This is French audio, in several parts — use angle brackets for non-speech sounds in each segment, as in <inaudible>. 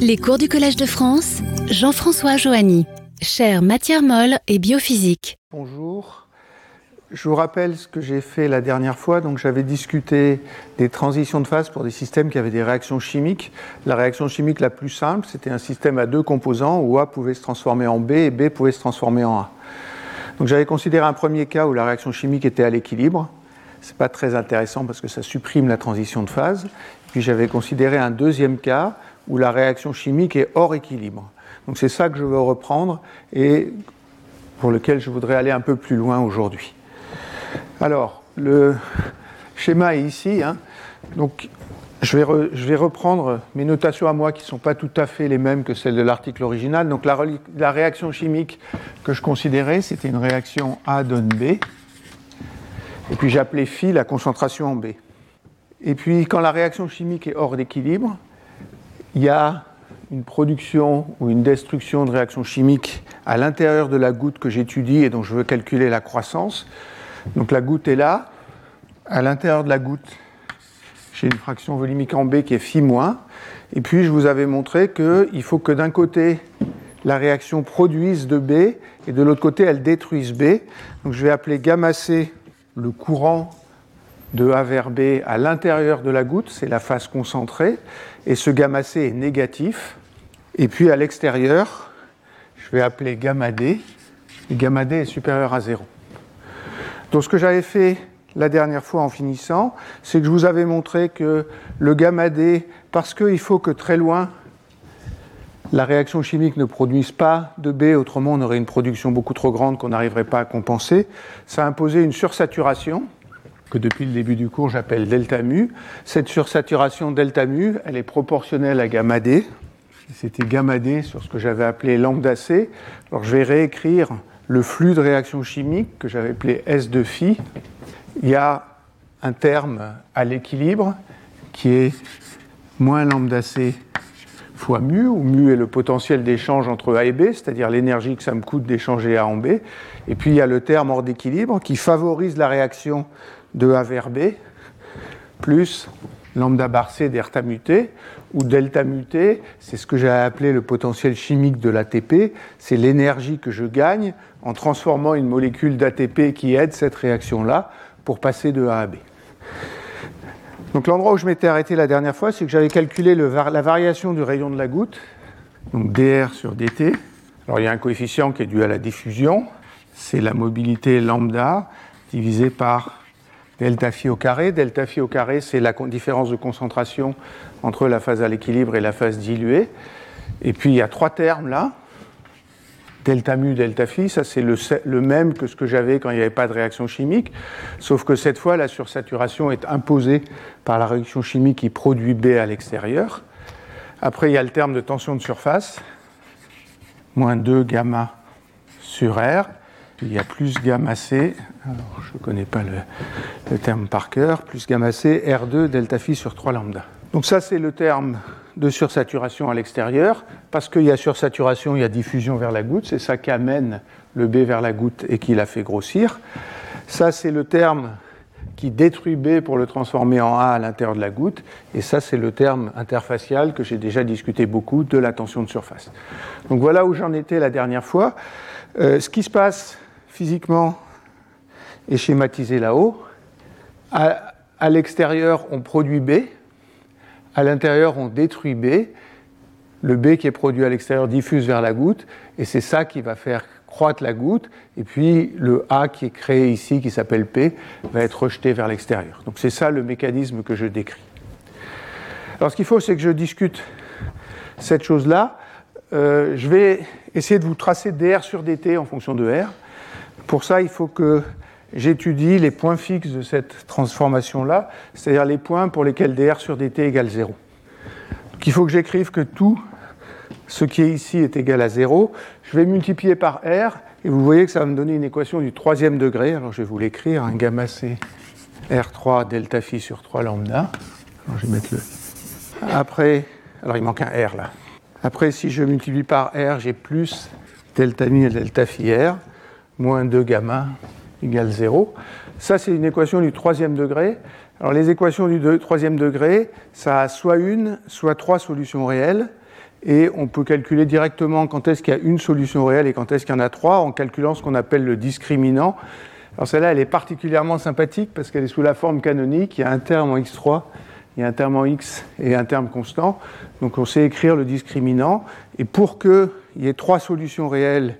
Les cours du Collège de France, Jean-François Joanny, chaire matière molle et biophysique. Bonjour. Je vous rappelle ce que j'ai fait la dernière fois. Donc, j'avais discuté des transitions de phase pour des systèmes qui avaient des réactions chimiques. La réaction chimique la plus simple, c'était un système à deux composants où A pouvait se transformer en B et B pouvait se transformer en A. Donc, j'avais considéré un premier cas où la réaction chimique était à l'équilibre. Ce n'est pas très intéressant parce que ça supprime la transition de phase. Puis j'avais considéré un deuxième cas où la réaction chimique est hors équilibre. Donc c'est ça que je veux reprendre et pour lequel je voudrais aller un peu plus loin aujourd'hui. Alors, le schéma est ici. Hein. Donc, je vais, reprendre mes notations à moi qui ne sont pas tout à fait les mêmes que celles de l'article original. Donc, la, la, réaction chimique que je considérais, c'était une réaction A donne B. Et puis, j'appelais phi la concentration en B. Et puis, quand la réaction chimique est hors d'équilibre, il y a une production ou une destruction de réactions chimiques à l'intérieur de la goutte que j'étudie et dont je veux calculer la croissance. Donc la goutte est là. À l'intérieur de la goutte, j'ai une fraction volumique en B qui est phi. Et puis je vous avais montré qu'il faut que d'un côté, la réaction produise de B et de l'autre côté, elle détruise B. Donc je vais appeler gamma C le courant de A vers B à l'intérieur de la goutte, c'est la phase concentrée, et ce gamma C est négatif. Et puis à l'extérieur, je vais appeler gamma D, gamma D est supérieur à 0. Donc ce que j'avais fait la dernière fois en finissant, c'est que je vous avais montré que le gamma D, parce qu'il faut que très loin, la réaction chimique ne produise pas de B, autrement on aurait une production beaucoup trop grande qu'on n'arriverait pas à compenser, ça imposait une sursaturation que depuis le début du cours j'appelle delta mu. Cette sursaturation delta mu, elle est proportionnelle à gamma d. C'était gamma d sur ce que j'avais appelé lambda c. Alors je vais réécrire le flux de réaction chimique que j'avais appelé S de phi. Il y a un terme à l'équilibre qui est moins lambda c fois mu, où mu est le potentiel d'échange entre A et B, c'est-à-dire l'énergie que ça me coûte d'échanger A en B. Et puis il y a le terme hors d'équilibre qui favorise la réaction de A vers B, plus lambda bar C delta muté, ou delta muté, c'est ce que j'ai appelé le potentiel chimique de l'ATP, c'est l'énergie que je gagne en transformant une molécule d'ATP qui aide cette réaction-là pour passer de A à B. Donc l'endroit où je m'étais arrêté la dernière fois, c'est que j'avais calculé la variation du rayon de la goutte, donc dr sur dt. Alors il y a un coefficient qui est dû à la diffusion, c'est la mobilité lambda divisé par delta phi au carré. Delta phi au carré, c'est la différence de concentration entre la phase à l'équilibre et la phase diluée. Et puis il y a trois termes là. Delta mu, delta phi, ça c'est le, même que ce que j'avais quand il n'y avait pas de réaction chimique, sauf que cette fois la sursaturation est imposée par la réaction chimique qui produit B à l'extérieur. Après il y a le terme de tension de surface, moins 2 gamma sur R, il y a plus gamma C, je ne connais pas le, terme par cœur, plus gamma C, R2 delta phi sur 3 lambda. Donc ça c'est le terme de sursaturation à l'extérieur. Parce qu'il y a sursaturation, il y a diffusion vers la goutte, c'est ça qui amène le B vers la goutte et qui la fait grossir. Ça c'est le terme qui détruit B pour le transformer en A à l'intérieur de la goutte. Et ça, c'est le terme interfacial que j'ai déjà discuté beaucoup de la tension de surface. Donc voilà où j'en étais la dernière fois. Euh, ce qui se passe physiquement est schématisé là-haut. À, l'extérieur, on produit B. À l'intérieur, on détruit B. Le B qui est produit à l'extérieur diffuse vers la goutte. Et c'est ça qui va faire croître la goutte. Et puis le A qui est créé ici, qui s'appelle P, va être rejeté vers l'extérieur. Donc c'est ça le mécanisme que je décris. Alors ce qu'il faut, c'est que je discute cette chose-là. Euh, je vais essayer de vous tracer dr sur dt en fonction de R. Pour ça, il faut que j'étudie les points fixes de cette transformation-là, c'est-à-dire les points pour lesquels dr sur dt égale 0. Donc il faut que j'écrive que tout ce qui est ici est égal à 0. Je vais multiplier par r, et vous voyez que ça va me donner une équation du troisième degré. Alors je vais vous l'écrire, un gamma c r3 delta phi sur 3 lambda. Alors je vais mettre le... Après, alors il manque un r là. Après, si je multiplie par r, j'ai plus delta mi et delta phi r moins 2 gamma égale 0. Ça, c'est une équation du troisième degré. Alors, les équations du troisième degré, ça a soit une, soit trois solutions réelles. et on peut calculer directement quand est-ce qu'il y a une solution réelle et quand est-ce qu'il y en a trois en calculant ce qu'on appelle le discriminant. Alors celle-là, elle est particulièrement sympathique parce qu'elle est sous la forme canonique. Il y a un terme en x3, il y a un terme en x et un terme constant. Donc on sait écrire le discriminant. Et pour qu'il y ait trois solutions réelles,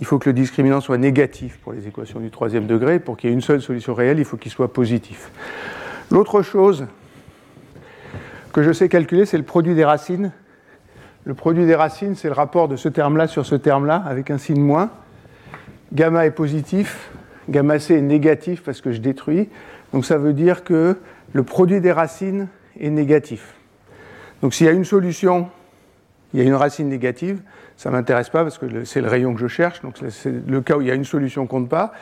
il faut que le discriminant soit négatif pour les équations du troisième degré. Pour qu'il y ait une seule solution réelle, il faut qu'il soit positif. L'autre chose que je sais calculer, c'est le produit des racines le produit des racines, c'est le rapport de ce terme-là sur ce terme-là, avec un signe moins. Gamma est positif, gamma c est négatif parce que je détruis. Donc ça veut dire que le produit des racines est négatif. Donc s'il y a une solution, il y a une racine négative, ça ne m'intéresse pas parce que c'est le rayon que je cherche. Donc c'est le cas où il y a une solution compte pas.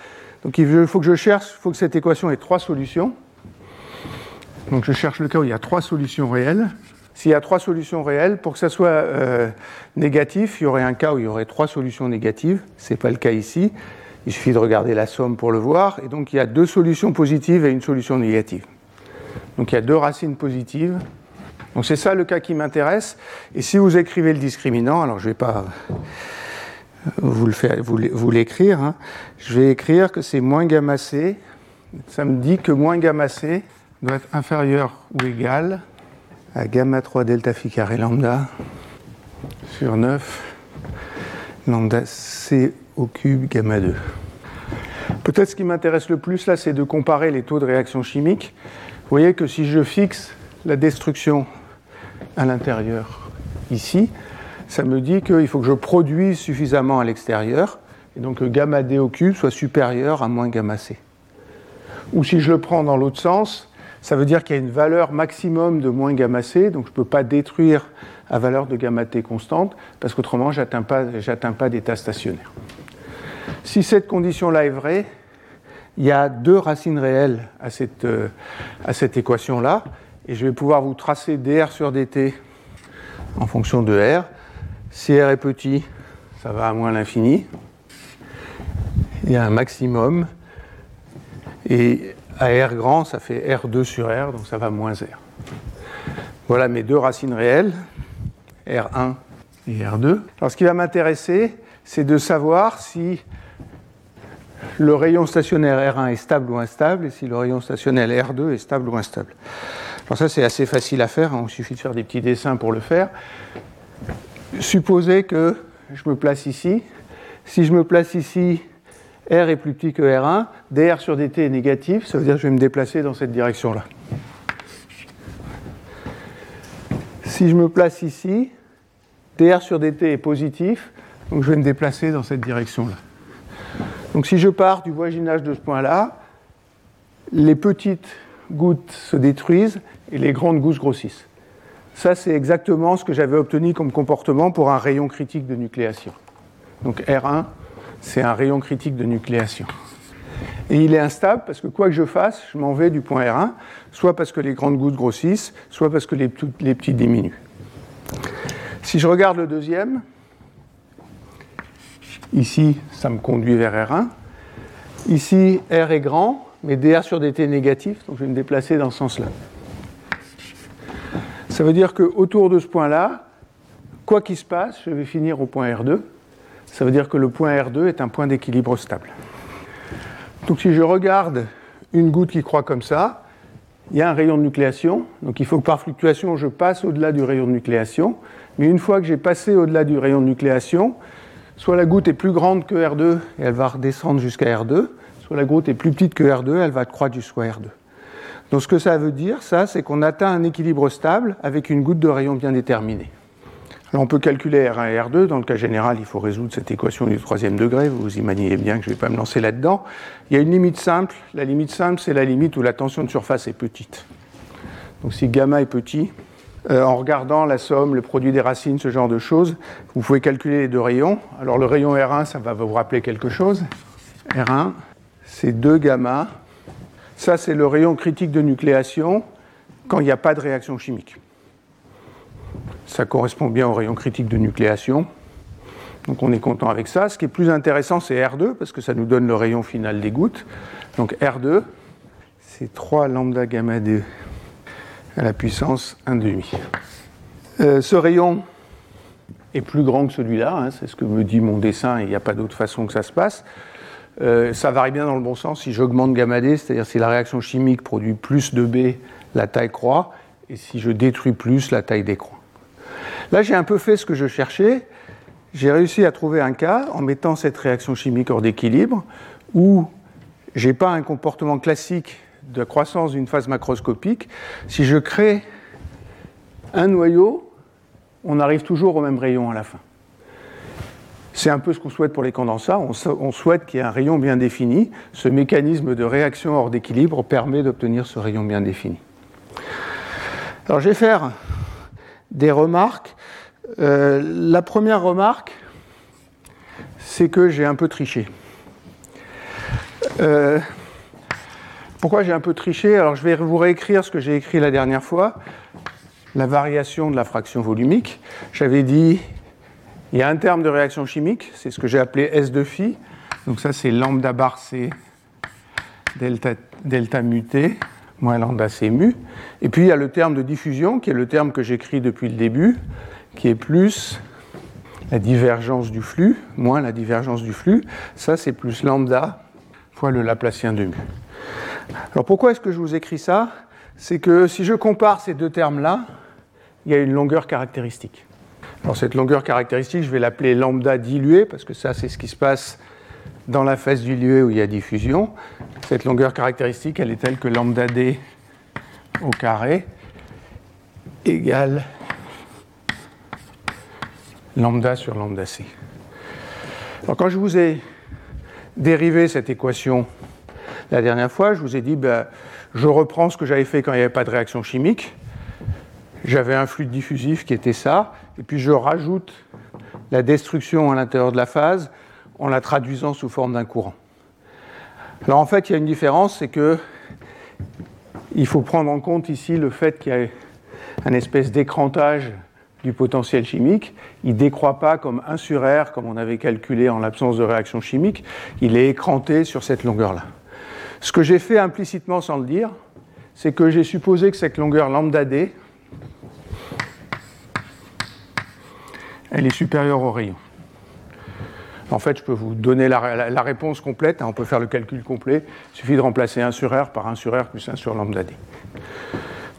Donc il faut que je cherche, il faut que cette équation ait trois solutions. Donc je cherche le cas où il y a trois solutions réelles. S'il y a trois solutions réelles, pour que ça soit euh, négatif, il y aurait un cas où il y aurait trois solutions négatives. Ce n'est pas le cas ici. Il suffit de regarder la somme pour le voir. Et donc il y a deux solutions positives et une solution négative. Donc il y a deux racines positives. Donc c'est ça le cas qui m'intéresse. Et si vous écrivez le discriminant, alors je ne vais pas faire, vous l'écrire, hein. je vais écrire que c'est moins gamma c. Ça me dit que moins gamma c doit être inférieur ou égal à gamma 3 delta phi carré lambda sur 9 lambda c au cube gamma 2. Peut-être ce qui m'intéresse le plus là, c'est de comparer les taux de réaction chimique. Vous voyez que si je fixe la destruction à l'intérieur ici, ça me dit qu'il faut que je produise suffisamment à l'extérieur, et donc que gamma d au cube soit supérieur à moins gamma c. Ou si je le prends dans l'autre sens, ça veut dire qu'il y a une valeur maximum de moins gamma c, donc je ne peux pas détruire à valeur de gamma t constante, parce qu'autrement, je n'atteins pas, pas d'état stationnaire. Si cette condition-là est vraie, il y a deux racines réelles à cette, euh, à cette équation-là, et je vais pouvoir vous tracer dr sur dt en fonction de r. Si r est petit, ça va à moins l'infini. Il y a un maximum. Et à R grand, ça fait R2 sur R, donc ça va moins R. Voilà mes deux racines réelles, R1 et R2. Alors ce qui va m'intéresser, c'est de savoir si le rayon stationnaire R1 est stable ou instable, et si le rayon stationnaire R2 est stable ou instable. Alors ça, c'est assez facile à faire, hein. il suffit de faire des petits dessins pour le faire. Supposez que je me place ici. Si je me place ici, R est plus petit que R1, dr sur dt est négatif, ça veut dire que je vais me déplacer dans cette direction-là. Si je me place ici, dr sur dt est positif, donc je vais me déplacer dans cette direction-là. Donc si je pars du voisinage de ce point-là, les petites gouttes se détruisent et les grandes gouttes grossissent. Ça, c'est exactement ce que j'avais obtenu comme comportement pour un rayon critique de nucléation. Donc R1 c'est un rayon critique de nucléation. Et il est instable parce que quoi que je fasse, je m'en vais du point R1, soit parce que les grandes gouttes grossissent, soit parce que les, les petits diminuent. Si je regarde le deuxième, ici, ça me conduit vers R1. Ici, R est grand, mais dr sur dt est négatif, donc je vais me déplacer dans ce sens-là. Ça veut dire qu'autour de ce point-là, quoi qu'il se passe, je vais finir au point R2 ça veut dire que le point R2 est un point d'équilibre stable. Donc si je regarde une goutte qui croît comme ça, il y a un rayon de nucléation, donc il faut que par fluctuation je passe au-delà du rayon de nucléation, mais une fois que j'ai passé au-delà du rayon de nucléation, soit la goutte est plus grande que R2 et elle va redescendre jusqu'à R2, soit la goutte est plus petite que R2 et elle va croître jusqu'à R2. Donc ce que ça veut dire, ça, c'est qu'on atteint un équilibre stable avec une goutte de rayon bien déterminée on peut calculer R1 et R2. Dans le cas général, il faut résoudre cette équation du troisième degré. Vous imaginez bien que je ne vais pas me lancer là-dedans. Il y a une limite simple. La limite simple, c'est la limite où la tension de surface est petite. Donc si gamma est petit, euh, en regardant la somme, le produit des racines, ce genre de choses, vous pouvez calculer les deux rayons. Alors le rayon R1, ça va vous rappeler quelque chose. R1, c'est 2 gamma. Ça, c'est le rayon critique de nucléation quand il n'y a pas de réaction chimique. Ça correspond bien au rayon critique de nucléation. Donc on est content avec ça. Ce qui est plus intéressant, c'est R2, parce que ça nous donne le rayon final des gouttes. Donc R2, c'est 3 lambda gamma 2 à la puissance 1,5. Euh, ce rayon, est plus grand que celui-là, hein, c'est ce que me dit mon dessin, il n'y a pas d'autre façon que ça se passe. Euh, ça varie bien dans le bon sens. Si j'augmente gamma d, c'est-à-dire si la réaction chimique produit plus de B, la taille croît, et si je détruis plus, la taille décroît. Là, j'ai un peu fait ce que je cherchais. J'ai réussi à trouver un cas en mettant cette réaction chimique hors d'équilibre où je n'ai pas un comportement classique de croissance d'une phase macroscopique. Si je crée un noyau, on arrive toujours au même rayon à la fin. C'est un peu ce qu'on souhaite pour les condensats. On, souhaite qu'il y ait un rayon bien défini. Ce mécanisme de réaction hors d'équilibre permet d'obtenir ce rayon bien défini. Alors je vais faire des remarques. Euh, la première remarque, c'est que j'ai un peu triché. Euh, pourquoi j'ai un peu triché? Alors je vais vous réécrire ce que j'ai écrit la dernière fois la variation de la fraction volumique. J'avais dit, il y a un terme de réaction chimique, c'est ce que j'ai appelé S de phi. Donc ça, c'est lambda bar C delta, delta T moins lambda C mu. Et puis il y a le terme de diffusion, qui est le terme que j'écris depuis le début, qui est plus la divergence du flux, moins la divergence du flux. Ça, c'est plus lambda fois le Laplacien de mu. Alors pourquoi est-ce que je vous écris ça? C'est que si je compare ces deux termes-là, il y a une longueur caractéristique. Alors cette longueur caractéristique, je vais l'appeler lambda diluée, parce que ça, c'est ce qui se passe dans la phase diluée où il y a diffusion. Cette longueur caractéristique, elle est telle que lambda d au carré égale lambda sur lambda c. Alors quand je vous ai dérivé cette équation la dernière fois, je vous ai dit, ben, je reprends ce que j'avais fait quand il n'y avait pas de réaction chimique j'avais un fluide diffusif qui était ça, et puis je rajoute la destruction à l'intérieur de la phase en la traduisant sous forme d'un courant. Alors en fait, il y a une différence, c'est que il faut prendre en compte ici le fait qu'il y a un espèce d'écrantage du potentiel chimique. Il ne décroît pas comme 1 sur R, comme on avait calculé en l'absence de réaction chimique. Il est écranté sur cette longueur-là. Ce que j'ai fait implicitement sans le dire, c'est que j'ai supposé que cette longueur lambda d, elle est supérieure au rayon. En fait, je peux vous donner la, réponse complète. Hein, on peut faire le calcul complet. Il suffit de remplacer 1 sur R par 1 sur R plus 1 sur lambda d.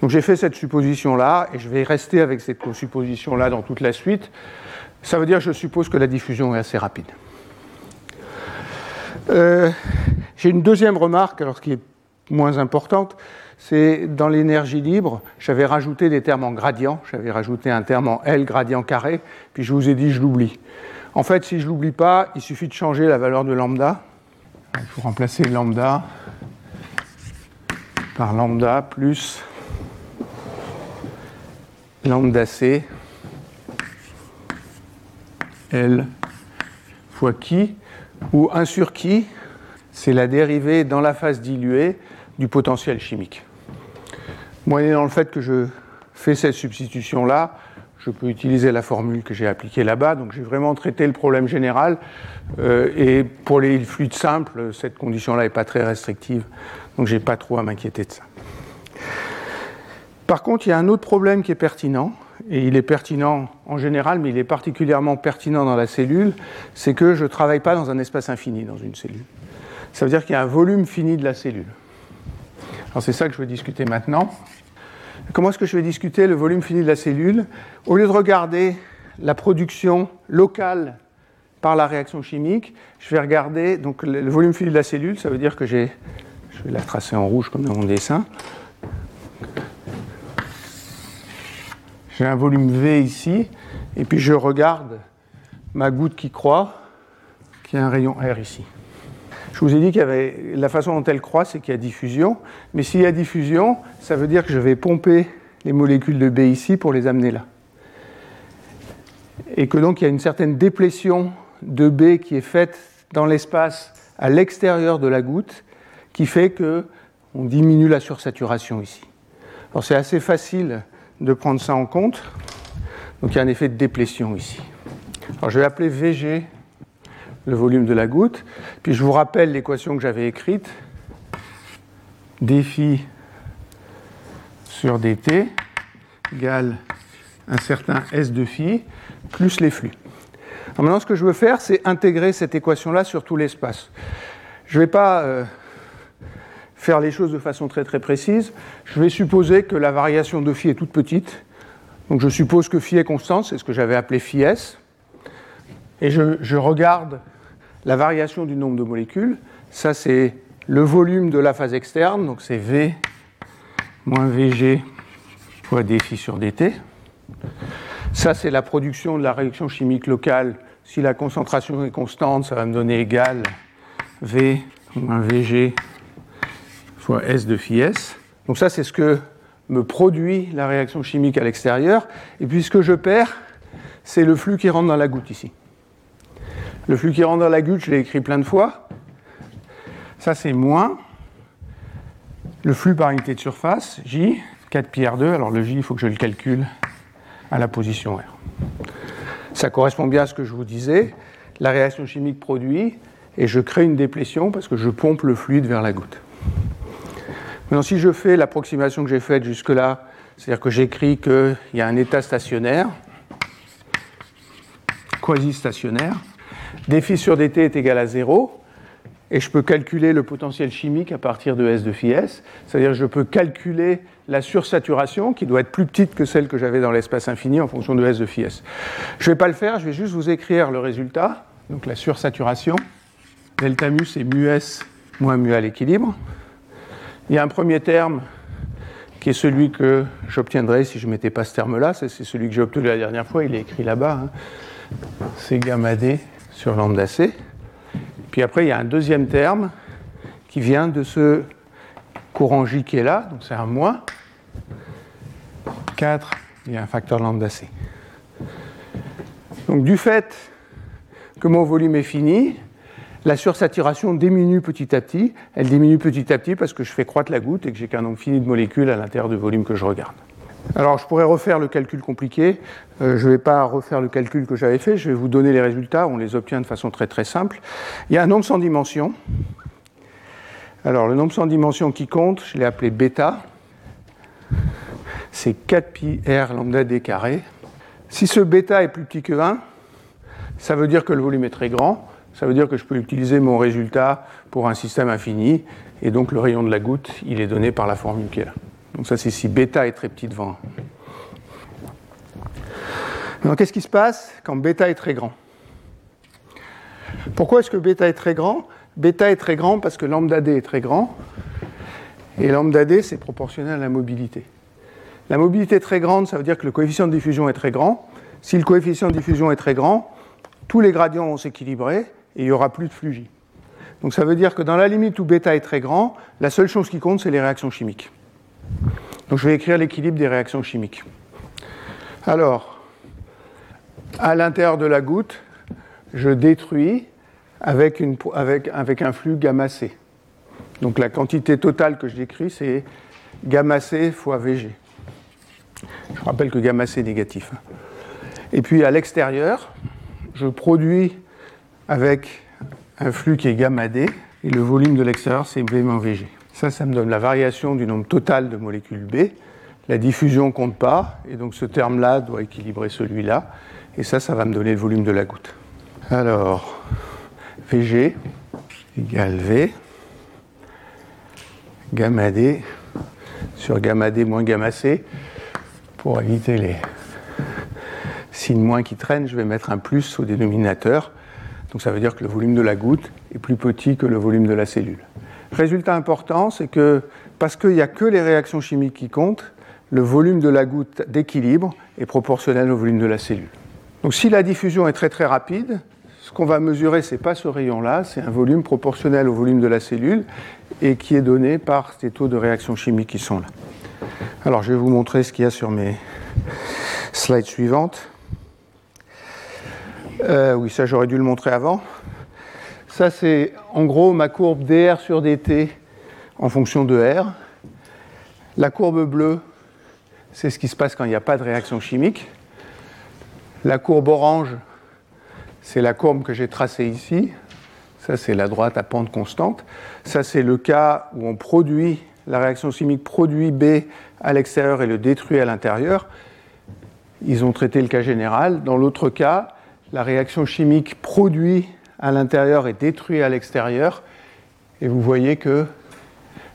Donc j'ai fait cette supposition-là et je vais rester avec cette supposition-là dans toute la suite. Ça veut dire je suppose que la diffusion est assez rapide. Euh, j'ai une deuxième remarque, alors qui est moins importante, c'est dans l'énergie libre, j'avais rajouté des termes en gradient, j'avais rajouté un terme en L gradient carré, puis je vous ai dit je l'oublie. En fait, si je ne l'oublie pas, il suffit de changer la valeur de lambda. Il faut remplacer lambda par lambda plus lambda c L fois qui, ou 1 sur qui, c'est la dérivée dans la phase diluée du potentiel chimique. Moyennant le fait que je fais cette substitution-là, je peux utiliser la formule que j'ai appliquée là-bas. Donc j'ai vraiment traité le problème général. Euh, et pour les fluides simples, cette condition-là n'est pas très restrictive. Donc je n'ai pas trop à m'inquiéter de ça. Par contre, il y a un autre problème qui est pertinent, et il est pertinent en général, mais il est particulièrement pertinent dans la cellule, c'est que je ne travaille pas dans un espace infini dans une cellule. Ça veut dire qu'il y a un volume fini de la cellule. Alors c'est ça que je vais discuter maintenant. Comment est-ce que je vais discuter le volume fini de la cellule? Au lieu de regarder la production locale par la réaction chimique, je vais regarder le volume fini de la cellule, ça veut dire que j'ai, je vais la tracer en rouge comme dans mon dessin. J'ai un volume V ici, et puis je regarde ma goutte qui croît, qui a un rayon R ici. Je vous ai dit qu'il la façon dont elle croît, c'est qu'il y a diffusion. Mais s'il y a diffusion, ça veut dire que je vais pomper les molécules de B ici pour les amener là. Et que donc il y a une certaine déplétion de B qui est faite dans l'espace à l'extérieur de la goutte, qui fait que on diminue la sursaturation ici. Alors c'est assez facile de prendre ça en compte. Donc il y a un effet de déplétion ici. Alors je vais appeler VG le volume de la goutte. Puis je vous rappelle l'équation que j'avais écrite. dφ sur dt égale un certain S de phi plus les flux. maintenant, ce que je veux faire, c'est intégrer cette équation-là sur tout l'espace. Je ne vais pas euh, faire les choses de façon très très précise. Je vais supposer que la variation de phi est toute petite. Donc je suppose que phi est constante, c'est ce que j'avais appelé phi s. Et je, regarde la variation du nombre de molécules. Ça, c'est le volume de la phase externe, donc c'est V moins VG fois dφ sur dt. Ça, c'est la production de la réaction chimique locale. Si la concentration est constante, ça va me donner égal V moins VG fois S de phi S. Donc ça, c'est ce que me produit la réaction chimique à l'extérieur. Et puis ce que je perds, c'est le flux qui rentre dans la goutte ici. Le flux qui rentre dans la goutte, je l'ai écrit plein de fois. Ça, c'est moins le flux par unité de surface, J, 4 pi R2. Alors le J, il faut que je le calcule à la position R. Ça correspond bien à ce que je vous disais. La réaction chimique produit et je crée une déplétion parce que je pompe le fluide vers la goutte. Maintenant, si je fais l'approximation que j'ai faite jusque-là, c'est-à-dire que j'écris qu'il y a un état stationnaire, quasi-stationnaire, dφ sur dt est égal à 0, et je peux calculer le potentiel chimique à partir de S de phi S, c'est-à-dire je peux calculer la sursaturation qui doit être plus petite que celle que j'avais dans l'espace infini en fonction de S de phi S. Je ne vais pas le faire, je vais juste vous écrire le résultat, donc la sursaturation, delta mu c'est mu S moins mu à l'équilibre. Il y a un premier terme qui est celui que j'obtiendrai si je ne mettais pas ce terme-là, c'est celui que j'ai obtenu la dernière fois, il est écrit là-bas, hein. c'est gamma d sur lambda c. Puis après, il y a un deuxième terme qui vient de ce courant J qui est là, donc c'est un moins. 4, il y a un facteur lambda C. Donc du fait que mon volume est fini, la sursaturation diminue petit à petit. Elle diminue petit à petit parce que je fais croître la goutte et que j'ai qu'un nombre fini de molécules à l'intérieur du volume que je regarde. Alors je pourrais refaire le calcul compliqué. Euh, je ne vais pas refaire le calcul que j'avais fait. Je vais vous donner les résultats. On les obtient de façon très très simple. Il y a un nombre sans dimension. Alors le nombre sans dimension qui compte, je l'ai appelé bêta. C'est 4 pi r lambda d carré. Si ce bêta est plus petit que 1, ça veut dire que le volume est très grand. Ça veut dire que je peux utiliser mon résultat pour un système infini. Et donc le rayon de la goutte, il est donné par la formule qui est là. Donc ça, c'est si bêta est très petit devant. Alors qu'est-ce qui se passe quand bêta est très grand? Pourquoi est-ce que bêta est très grand? Bêta est très grand parce que lambda d est très grand. Et lambda d, c'est proportionnel à la mobilité. La mobilité est très grande, ça veut dire que le coefficient de diffusion est très grand. Si le coefficient de diffusion est très grand, tous les gradients vont s'équilibrer et il n'y aura plus de flux. Donc ça veut dire que dans la limite où bêta est très grand, la seule chose qui compte, c'est les réactions chimiques. Donc je vais écrire l'équilibre des réactions chimiques. Alors, à l'intérieur de la goutte, je détruis avec, un flux gamma C. Donc la quantité totale que je décris, c'est gamma C fois Vg. Je rappelle que gamma C est négatif. Et puis à l'extérieur, je produis avec un flux qui est gamma D, et le volume de l'extérieur, c'est V moins Vg. Ça, ça me donne la variation du nombre total de molécules B. La diffusion ne compte pas, et donc ce terme-là doit équilibrer celui-là. Et ça, ça va me donner le volume de la goutte. Alors, Vg égale V, gamma D sur gamma D moins gamma C. Pour éviter les signes moins qui traînent, je vais mettre un plus au dénominateur. Donc ça veut dire que le volume de la goutte est plus petit que le volume de la cellule. Résultat important, c'est que parce qu'il n'y a que les réactions chimiques qui comptent, le volume de la goutte d'équilibre est proportionnel au volume de la cellule. Donc si la diffusion est très très rapide, ce qu'on va mesurer, ce n'est pas ce rayon-là, c'est un volume proportionnel au volume de la cellule et qui est donné par ces taux de réaction chimique qui sont là. Alors je vais vous montrer ce qu'il y a sur mes slides suivantes. Euh, oui, ça j'aurais dû le montrer avant. Ça, c'est en gros ma courbe dr sur dt en fonction de r. La courbe bleue, c'est ce qui se passe quand il n'y a pas de réaction chimique. La courbe orange, c'est la courbe que j'ai tracée ici. Ça, c'est la droite à pente constante. Ça, c'est le cas où on produit, la réaction chimique produit B à l'extérieur et le détruit à l'intérieur. ils ont traité le cas général. Dans l'autre cas, la réaction chimique produit à l'intérieur et détruit à l'extérieur. Et vous voyez que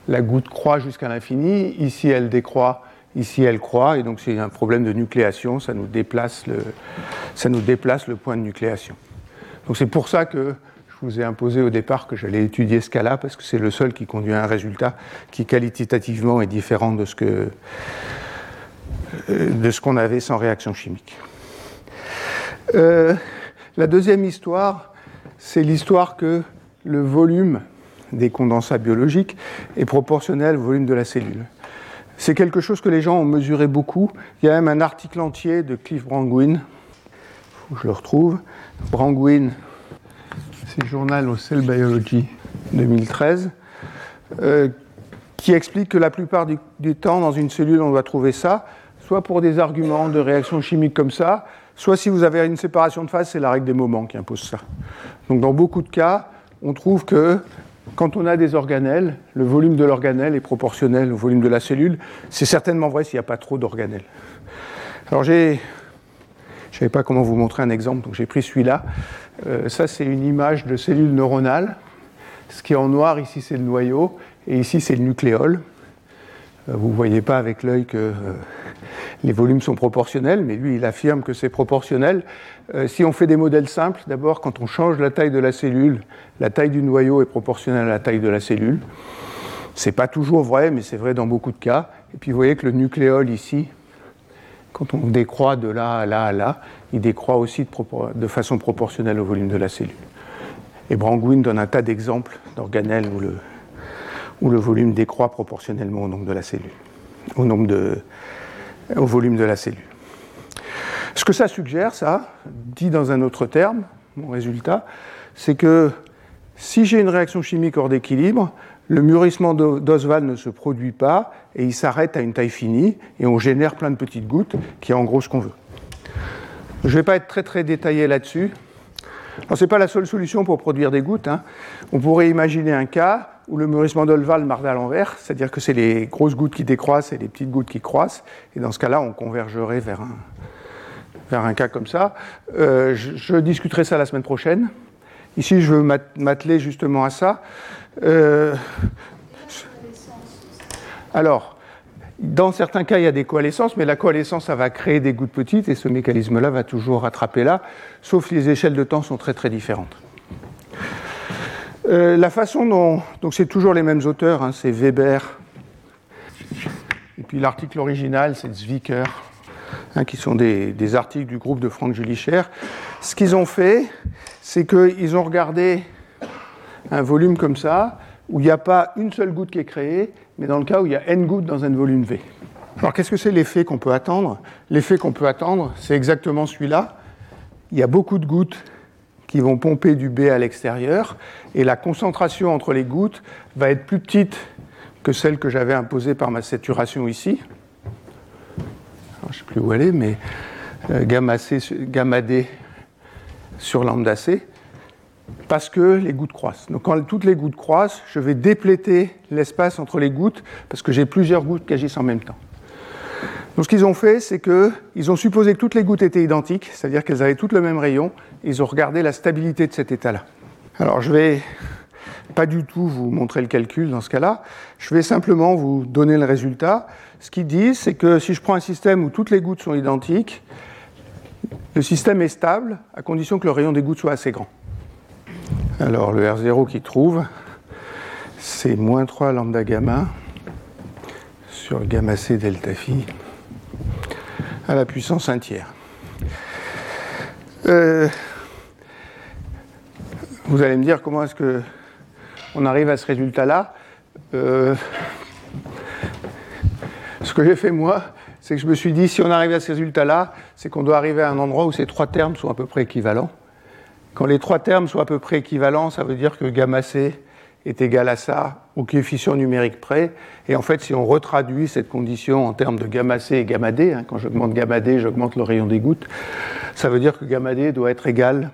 la goutte croît jusqu'à l'infini. Ici, elle décroît. Ici, elle croît. Et donc, c'est un problème de nucléation. Ça nous déplace le, ça nous déplace le point de nucléation. Donc, c'est pour ça que je vous ai imposé au départ que j'allais étudier ce cas-là, parce que c'est le seul qui conduit à un résultat qui qualitativement est différent de ce que euh, de ce qu'on avait sans réaction chimique. Euh, la deuxième histoire, c'est l'histoire que le volume des condensats biologiques est proportionnel au volume de la cellule. C'est quelque chose que les gens ont mesuré beaucoup. Il y a même un article entier de Cliff Brangwyn, faut que je le retrouve. Brangwyn, c'est Journal of Cell Biology 2013, euh, qui explique que la plupart du, du, temps, dans une cellule, on doit trouver ça, soit pour des arguments de réaction chimique comme ça, soit si vous avez une séparation de phase, c'est la règle des moments qui impose ça. Donc dans beaucoup de cas, on trouve que quand on a des organelles, le volume de l'organelle est proportionnel au volume de la cellule. C'est certainement vrai s'il n'y a pas trop d'organelles. Alors j'ai, je ne savais pas comment vous montrer un exemple, donc j'ai pris celui-là. Euh, ça c'est une image de cellule neuronale. Ce qui est en noir ici c'est le noyau et ici c'est le nucléole. Euh, vous ne voyez pas avec l'œil que euh, les volumes sont proportionnels, mais lui, il affirme que c'est proportionnel. Euh, si on fait des modèles simples, d'abord, quand on change la taille de la cellule, la taille du noyau est proportionnelle à la taille de la cellule. Ce n'est pas toujours vrai, mais c'est vrai dans beaucoup de cas. Et puis vous voyez que le nucléole ici, quand on décroît de là à là à là, il décroît aussi de, façon proportionnelle au volume de la cellule. Et Brangwyn donne un tas d'exemples d'organelles où le, où le volume décroît proportionnellement au nombre de la cellule, au nombre de, au volume de la cellule. Ce que ça suggère, ça, dit dans un autre terme, mon résultat, c'est que si j'ai une réaction chimique hors d'équilibre, le mûrissement d'Oswald ne se produit pas et il s'arrête à une taille finie et on génère plein de petites gouttes qui est en gros ce qu'on veut. Je ne vais pas être très très détaillé là-dessus. Ce n'est pas la seule solution pour produire des gouttes. Hein. On pourrait imaginer un cas où le mûrissement d'Olval marche à l'envers, c'est-à-dire que c'est les grosses gouttes qui décroissent et les petites gouttes qui croissent. Et dans ce cas-là, on convergerait vers un, vers un cas comme ça. Euh, je, discuterai ça la semaine prochaine. Ici, je veux m'atteler justement à ça. Euh, alors, dans certains cas, il y a des coalescences, mais la coalescence, ça va créer des gouttes petites, et ce mécanisme-là va toujours rattraper là, sauf que les échelles de temps sont très très différentes. Euh, la façon dont. Donc, c'est toujours les mêmes auteurs, hein, c'est Weber. Et puis l'article original, c'est Zwicker, hein, qui sont des, articles du groupe de Frank Julicher. Ce qu'ils ont fait, c'est qu'ils ont regardé un volume comme ça, où il n'y a pas une seule goutte qui est créée, mais dans le cas où il y a n gouttes dans un volume V. Alors, qu'est-ce que c'est l'effet qu'on peut attendre? L'effet qu'on peut attendre, c'est exactement celui-là. Il y a beaucoup de gouttes qui vont pomper du B à l'extérieur, et la concentration entre les gouttes va être plus petite que celle que j'avais imposée par ma saturation ici. je ne sais plus où elle est, mais euh, gamma, C, gamma D sur lambda C, parce que les gouttes croissent. Donc quand toutes les gouttes croissent, je vais dépléter l'espace entre les gouttes, parce que j'ai plusieurs gouttes qui agissent en même temps. Donc ce qu'ils ont fait, c'est qu'ils ont supposé que toutes les gouttes étaient identiques, c'est-à-dire qu'elles avaient toutes le même rayon, et ils ont regardé la stabilité de cet état-là. Alors je vais pas du tout vous montrer le calcul dans ce cas-là, je vais simplement vous donner le résultat. Ce qu'ils disent, c'est que si je prends un système où toutes les gouttes sont identiques, le système est stable à condition que le rayon des gouttes soit assez grand. Alors le R0 qui trouve, c'est moins 3 lambda gamma sur gamma C delta phi à la puissance 1 tiers. Euh, vous allez me dire comment est-ce que on arrive à ce résultat-là. Euh, ce que j'ai fait moi, c'est que je me suis dit si on arrive à ce résultat-là, c'est qu'on doit arriver à un endroit où ces trois termes sont à peu près équivalents. Quand les trois termes sont à peu près équivalents, ça veut dire que gamma c est égal à ça au coefficient numérique près. Et en fait, si on retraduit cette condition en termes de gamma C et gamma D, hein, quand j'augmente gamma D, j'augmente le rayon des gouttes, ça veut dire que gamma D doit être égal,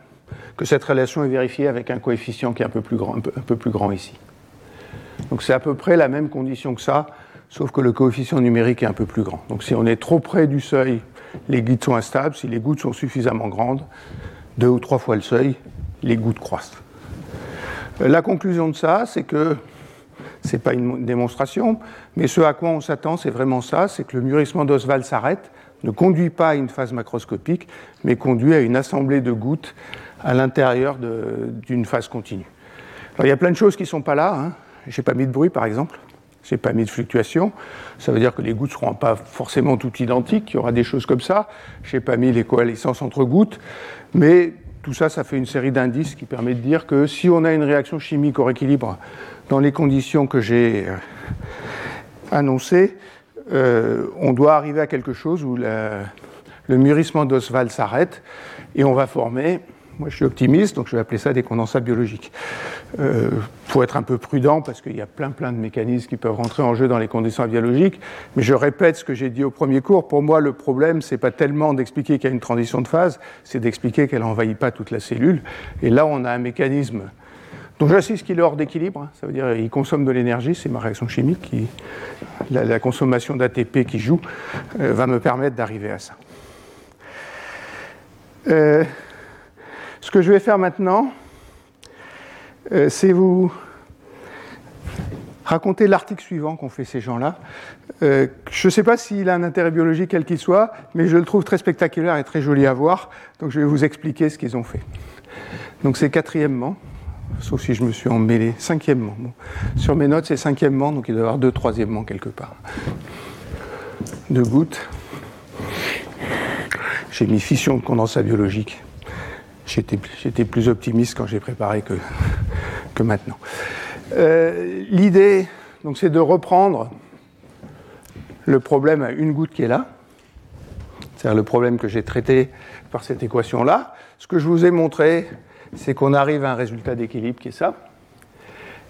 que cette relation est vérifiée avec un coefficient qui est un peu plus grand, un peu, plus grand ici. Donc c'est à peu près la même condition que ça, sauf que le coefficient numérique est un peu plus grand. Donc si on est trop près du seuil les guides sont instables. Si les gouttes sont suffisamment grandes, deux ou trois fois le seuil, les gouttes croissent. Euh, la conclusion de ça, c'est que ce n'est pas une démonstration, mais ce à quoi on s'attend, c'est vraiment ça, c'est que le mûrissement d'Oswald s'arrête, ne conduit pas à une phase macroscopique, mais conduit à une assemblée de gouttes à l'intérieur d'une phase continue. Alors, il y a plein de choses qui ne sont pas là. Hein. Je n'ai pas mis de bruit, par exemple. Je n'ai pas mis de fluctuation. Ça veut dire que les gouttes ne seront pas forcément toutes identiques. Il y aura des choses comme ça. Je n'ai pas mis les coalescences entre gouttes. Mais tout ça, ça fait une série d'indices qui permet de dire que si on a une réaction chimique au rééquilibre dans les conditions que j'ai euh, annoncées, euh, on doit arriver à quelque chose où le mûrissement d'Oswald s'arrête et on va former moi, je suis optimiste, donc je vais appeler ça des condensats biologiques. Euh, faut être un peu prudent, parce qu'il y a plein, plein de mécanismes qui peuvent rentrer en jeu dans les condensats biologiques. Mais je répète ce que j'ai dit au premier cours. Pour moi, le problème, c'est pas tellement d'expliquer qu'il y a une transition de phase, c'est d'expliquer qu'elle n'envahit pas toute la cellule. Et là, on a un mécanisme dont j'insiste qu'il est hors d'équilibre. Hein. Ça veut dire qu'il consomme de l'énergie, c'est ma réaction chimique. Qui, la, consommation d'ATP qui joue euh, va me permettre d'arriver à ça. Euh, ce que je vais faire maintenant, euh, c'est vous raconter l'article suivant qu'ont fait ces gens-là. Euh, je ne sais pas s'il a un intérêt biologique quel qu'il soit, mais je le trouve très spectaculaire et très joli à voir. Donc je vais vous expliquer ce qu'ils ont fait. Donc c'est quatrièmement, sauf si je me suis emmêlé, cinquièmement. Sur mes notes, c'est cinquièmement, donc il doit y avoir deux troisièmement quelque part. Deux gouttes. J'ai mis fission de condensat biologique. J'étais plus optimiste quand j'ai préparé que, <laughs> que maintenant. Euh, l'idée, donc, c'est de reprendre le problème à une goutte qui est là, c'est-à-dire le problème que j'ai traité par cette équation-là. Ce que je vous ai montré, c'est qu'on arrive à un résultat d'équilibre qui est ça.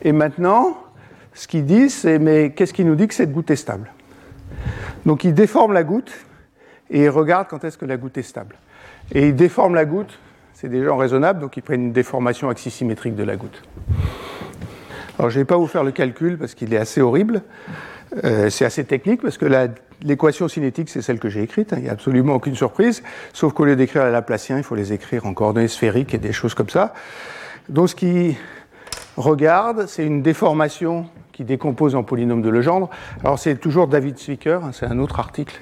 Et maintenant, ce qu'ils disent, c'est mais qu'est-ce qui nous dit que cette goutte est stable? Donc ils déforment la goutte et ils regardent quand est-ce que la goutte est stable. Et ils déforment la goutte c'est déjà raisonnable, donc ils prennent une déformation axisymétrique de la goutte. Alors je ne vais pas vous faire le calcul parce qu'il est assez horrible. Euh, c'est assez technique parce que l'équation cinétique, c'est celle que j'ai écrite. Hein. il n'y a absolument aucune surprise, sauf qu'au lieu d'écrire à Laplacien, il faut les écrire en coordonnées sphériques et des choses comme ça. Donc ce qui regarde, c'est une déformation qui décompose en polynôme de Legendre. Alors c'est toujours David Zwicker, hein, c'est un autre article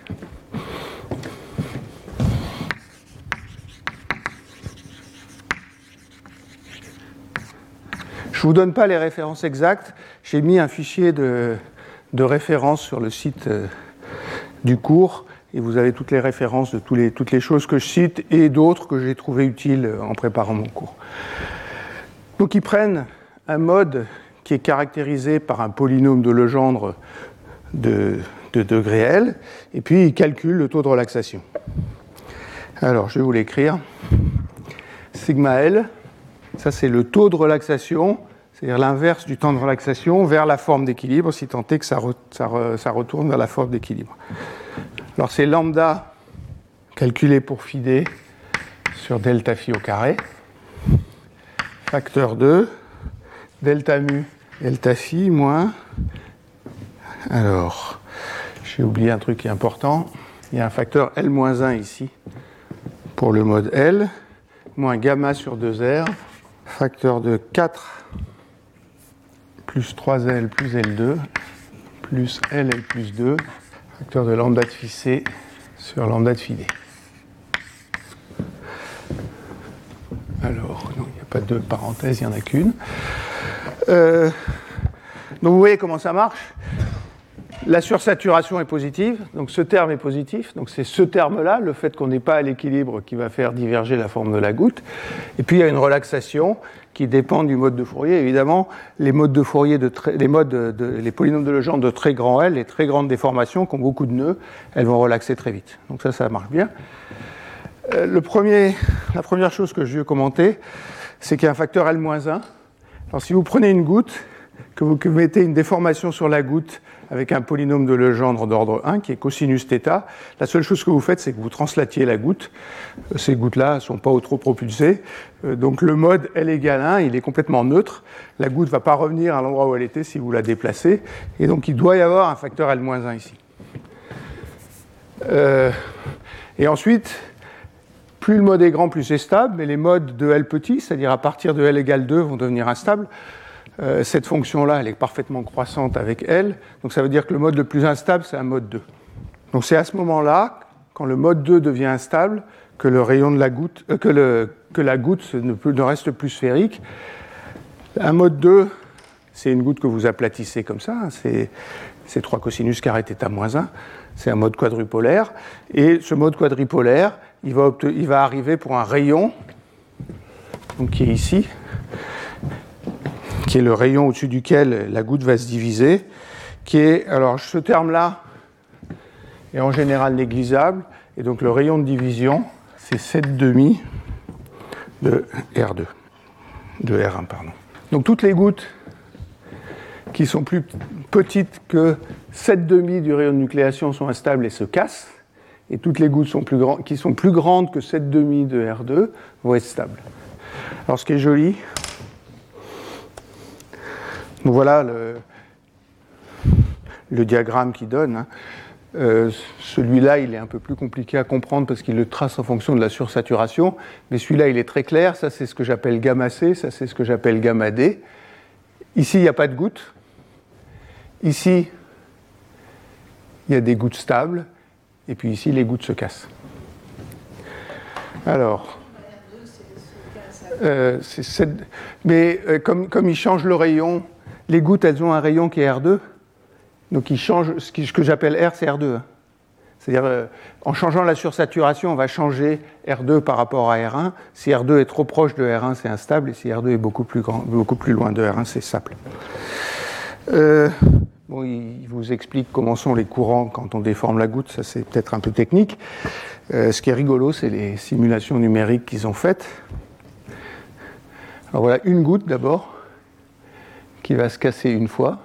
Je ne vous donne pas les références exactes. J'ai mis un fichier de, références sur le site euh, du cours et vous avez toutes les références de toutes les choses que je cite et d'autres que j'ai trouvées utiles euh, en préparant mon cours. Donc ils prennent un mode qui est caractérisé par un polynôme de Legendre de, de degré L et puis ils calculent le taux de relaxation. Alors je vais vous l'écrire. Sigma L, ça c'est le taux de relaxation c'est-à-dire l'inverse du temps de relaxation vers la forme d'équilibre, si tant est que ça, retourne vers la forme d'équilibre. Alors c'est lambda calculé pour phi sur delta phi au carré, facteur 2, delta mu, delta phi moins. Alors, j'ai oublié un truc qui est important. Il y a un facteur L-1 ici pour le mode L, moins gamma sur 2R, facteur de 4 plus 3L plus L2 plus LL plus 2, facteur de lambda de phi sur lambda de phi. Alors, il n'y a pas de parenthèse, il n'y en a qu'une. Euh, donc vous voyez comment ça marche. La sursaturation est positive, donc ce terme est positif, donc c'est ce terme-là, le fait qu'on n'est pas à l'équilibre qui va faire diverger la forme de la goutte. Et puis il y a une relaxation qui dépend du mode de Fourier. Évidemment, les modes de Fourier, les, polynômes de Legendre de très grand L, les très grandes déformations qui ont beaucoup de nœuds, elles vont relaxer très vite. Donc ça, ça marche bien. Euh, la première chose que je veux commenter, c'est qu'il y a un facteur L-1. Alors si vous prenez une goutte, que vous mettez une déformation sur la goutte avec un polynôme de Legendre d'ordre 1 qui est cosinus θ. La seule chose que vous faites, c'est que vous translatiez la goutte. Euh, ces gouttes-là ne sont pas trop propulsées. Euh, donc le mode L égale 1, il est complètement neutre. La goutte ne va pas revenir à l'endroit où elle était si vous la déplacez. Et donc il doit y avoir un facteur L-1 ici. Euh, Et ensuite, plus le mode est grand, plus c'est stable, mais les modes de L petit, c'est-à-dire à partir de L égale 2, vont devenir instables. Euh, cette fonction-là, elle est parfaitement croissante avec L, donc ça veut dire que le mode le plus instable, c'est un mode 2. Donc c'est à ce moment-là, quand le mode 2 devient instable, que le rayon de la goutte, euh, que, le, que, la goutte ne, reste plus sphérique. Un mode 2, c'est une goutte que vous aplatissez comme ça, c'est 3 cosinus carré θ moins 1, c'est un mode quadrupolaire. Et ce mode quadrupolaire, il va, arriver pour un rayon, qui est ici, qui est le rayon au-dessus duquel la goutte va se diviser, qui est, alors ce terme-là est en général négligeable, et donc le rayon de division, c'est 7 demi de R2, de R1, pardon. Donc toutes les gouttes qui sont plus petites que 7 demi du rayon de nucléation sont instables et se cassent, et toutes les gouttes qui sont plus grandes que 7 demi de R2 vont être stables. Alors ce qui est joli, voilà le, diagramme qui donne. Hein. Euh, celui-là, il est un peu plus compliqué à comprendre parce qu'il le trace en fonction de la sursaturation, mais celui-là, il est très clair. Ça, c'est ce que j'appelle gamma C, ça, c'est ce que j'appelle gamma D. Ici, il n'y a pas de gouttes. Ici, il y a des gouttes stables. Et puis ici, les gouttes se cassent. Alors. Euh, mais euh, comme, comme il change le rayon, les gouttes, elles ont un rayon qui est R2. Donc il change, ce, que j'appelle R, c'est R2. Hein. C'est-à-dire, euh, en changeant la sursaturation, on va changer R2 par rapport à R1. Si R2 est trop proche de R1, c'est instable, et si R2 est beaucoup plus, grand, beaucoup plus loin de R1, c'est stable. Euh, bon, il vous explique comment sont les courants quand on déforme la goutte, ça c'est peut-être un peu technique. Euh, ce qui est rigolo, c'est les simulations numériques qu'ils ont faites. Alors voilà, une goutte d'abord, va se casser une fois.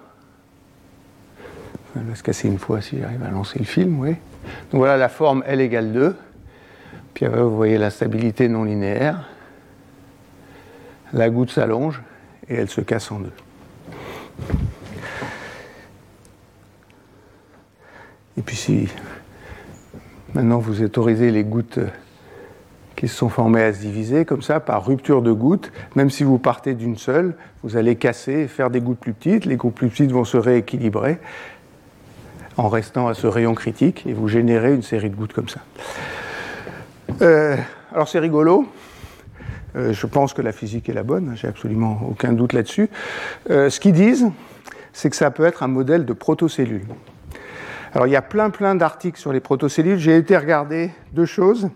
Elle va se casser une fois si j'arrive à lancer le film, oui. Donc voilà la forme L égale 2. Puis vous voyez la stabilité non linéaire. La goutte s'allonge et elle se casse en deux. Et puis si maintenant vous autorisez les gouttes qui se sont formées à se diviser comme ça par rupture de gouttes, même si vous partez d'une seule, vous allez casser faire des gouttes plus petites, les gouttes plus petites vont se rééquilibrer en restant à ce rayon critique et vous générez une série de gouttes comme ça. Euh, alors c'est rigolo. Euh, je pense que la physique est la bonne, j'ai absolument aucun doute là-dessus. Euh, ce qu'ils disent, c'est que ça peut être un modèle de protocellules. Alors il y a plein plein d'articles sur les protocellules. J'ai été regarder deux choses.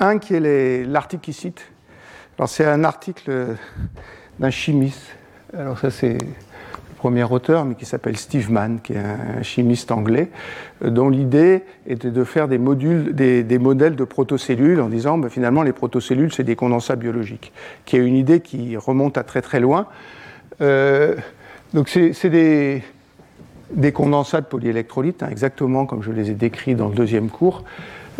Un qui est l'article qui cite. C'est un article d'un chimiste. Alors ça c'est premier auteur, mais qui s'appelle Steve Mann, qui est un chimiste anglais, euh, dont l'idée était de faire des, modèles de protocellules en disant ben, finalement les protocellules c'est des condensats biologiques, qui est une idée qui remonte à très très loin. Euh, donc c'est des, des, condensats de polyélectrolytes, hein, exactement comme je les ai décrits dans le deuxième cours,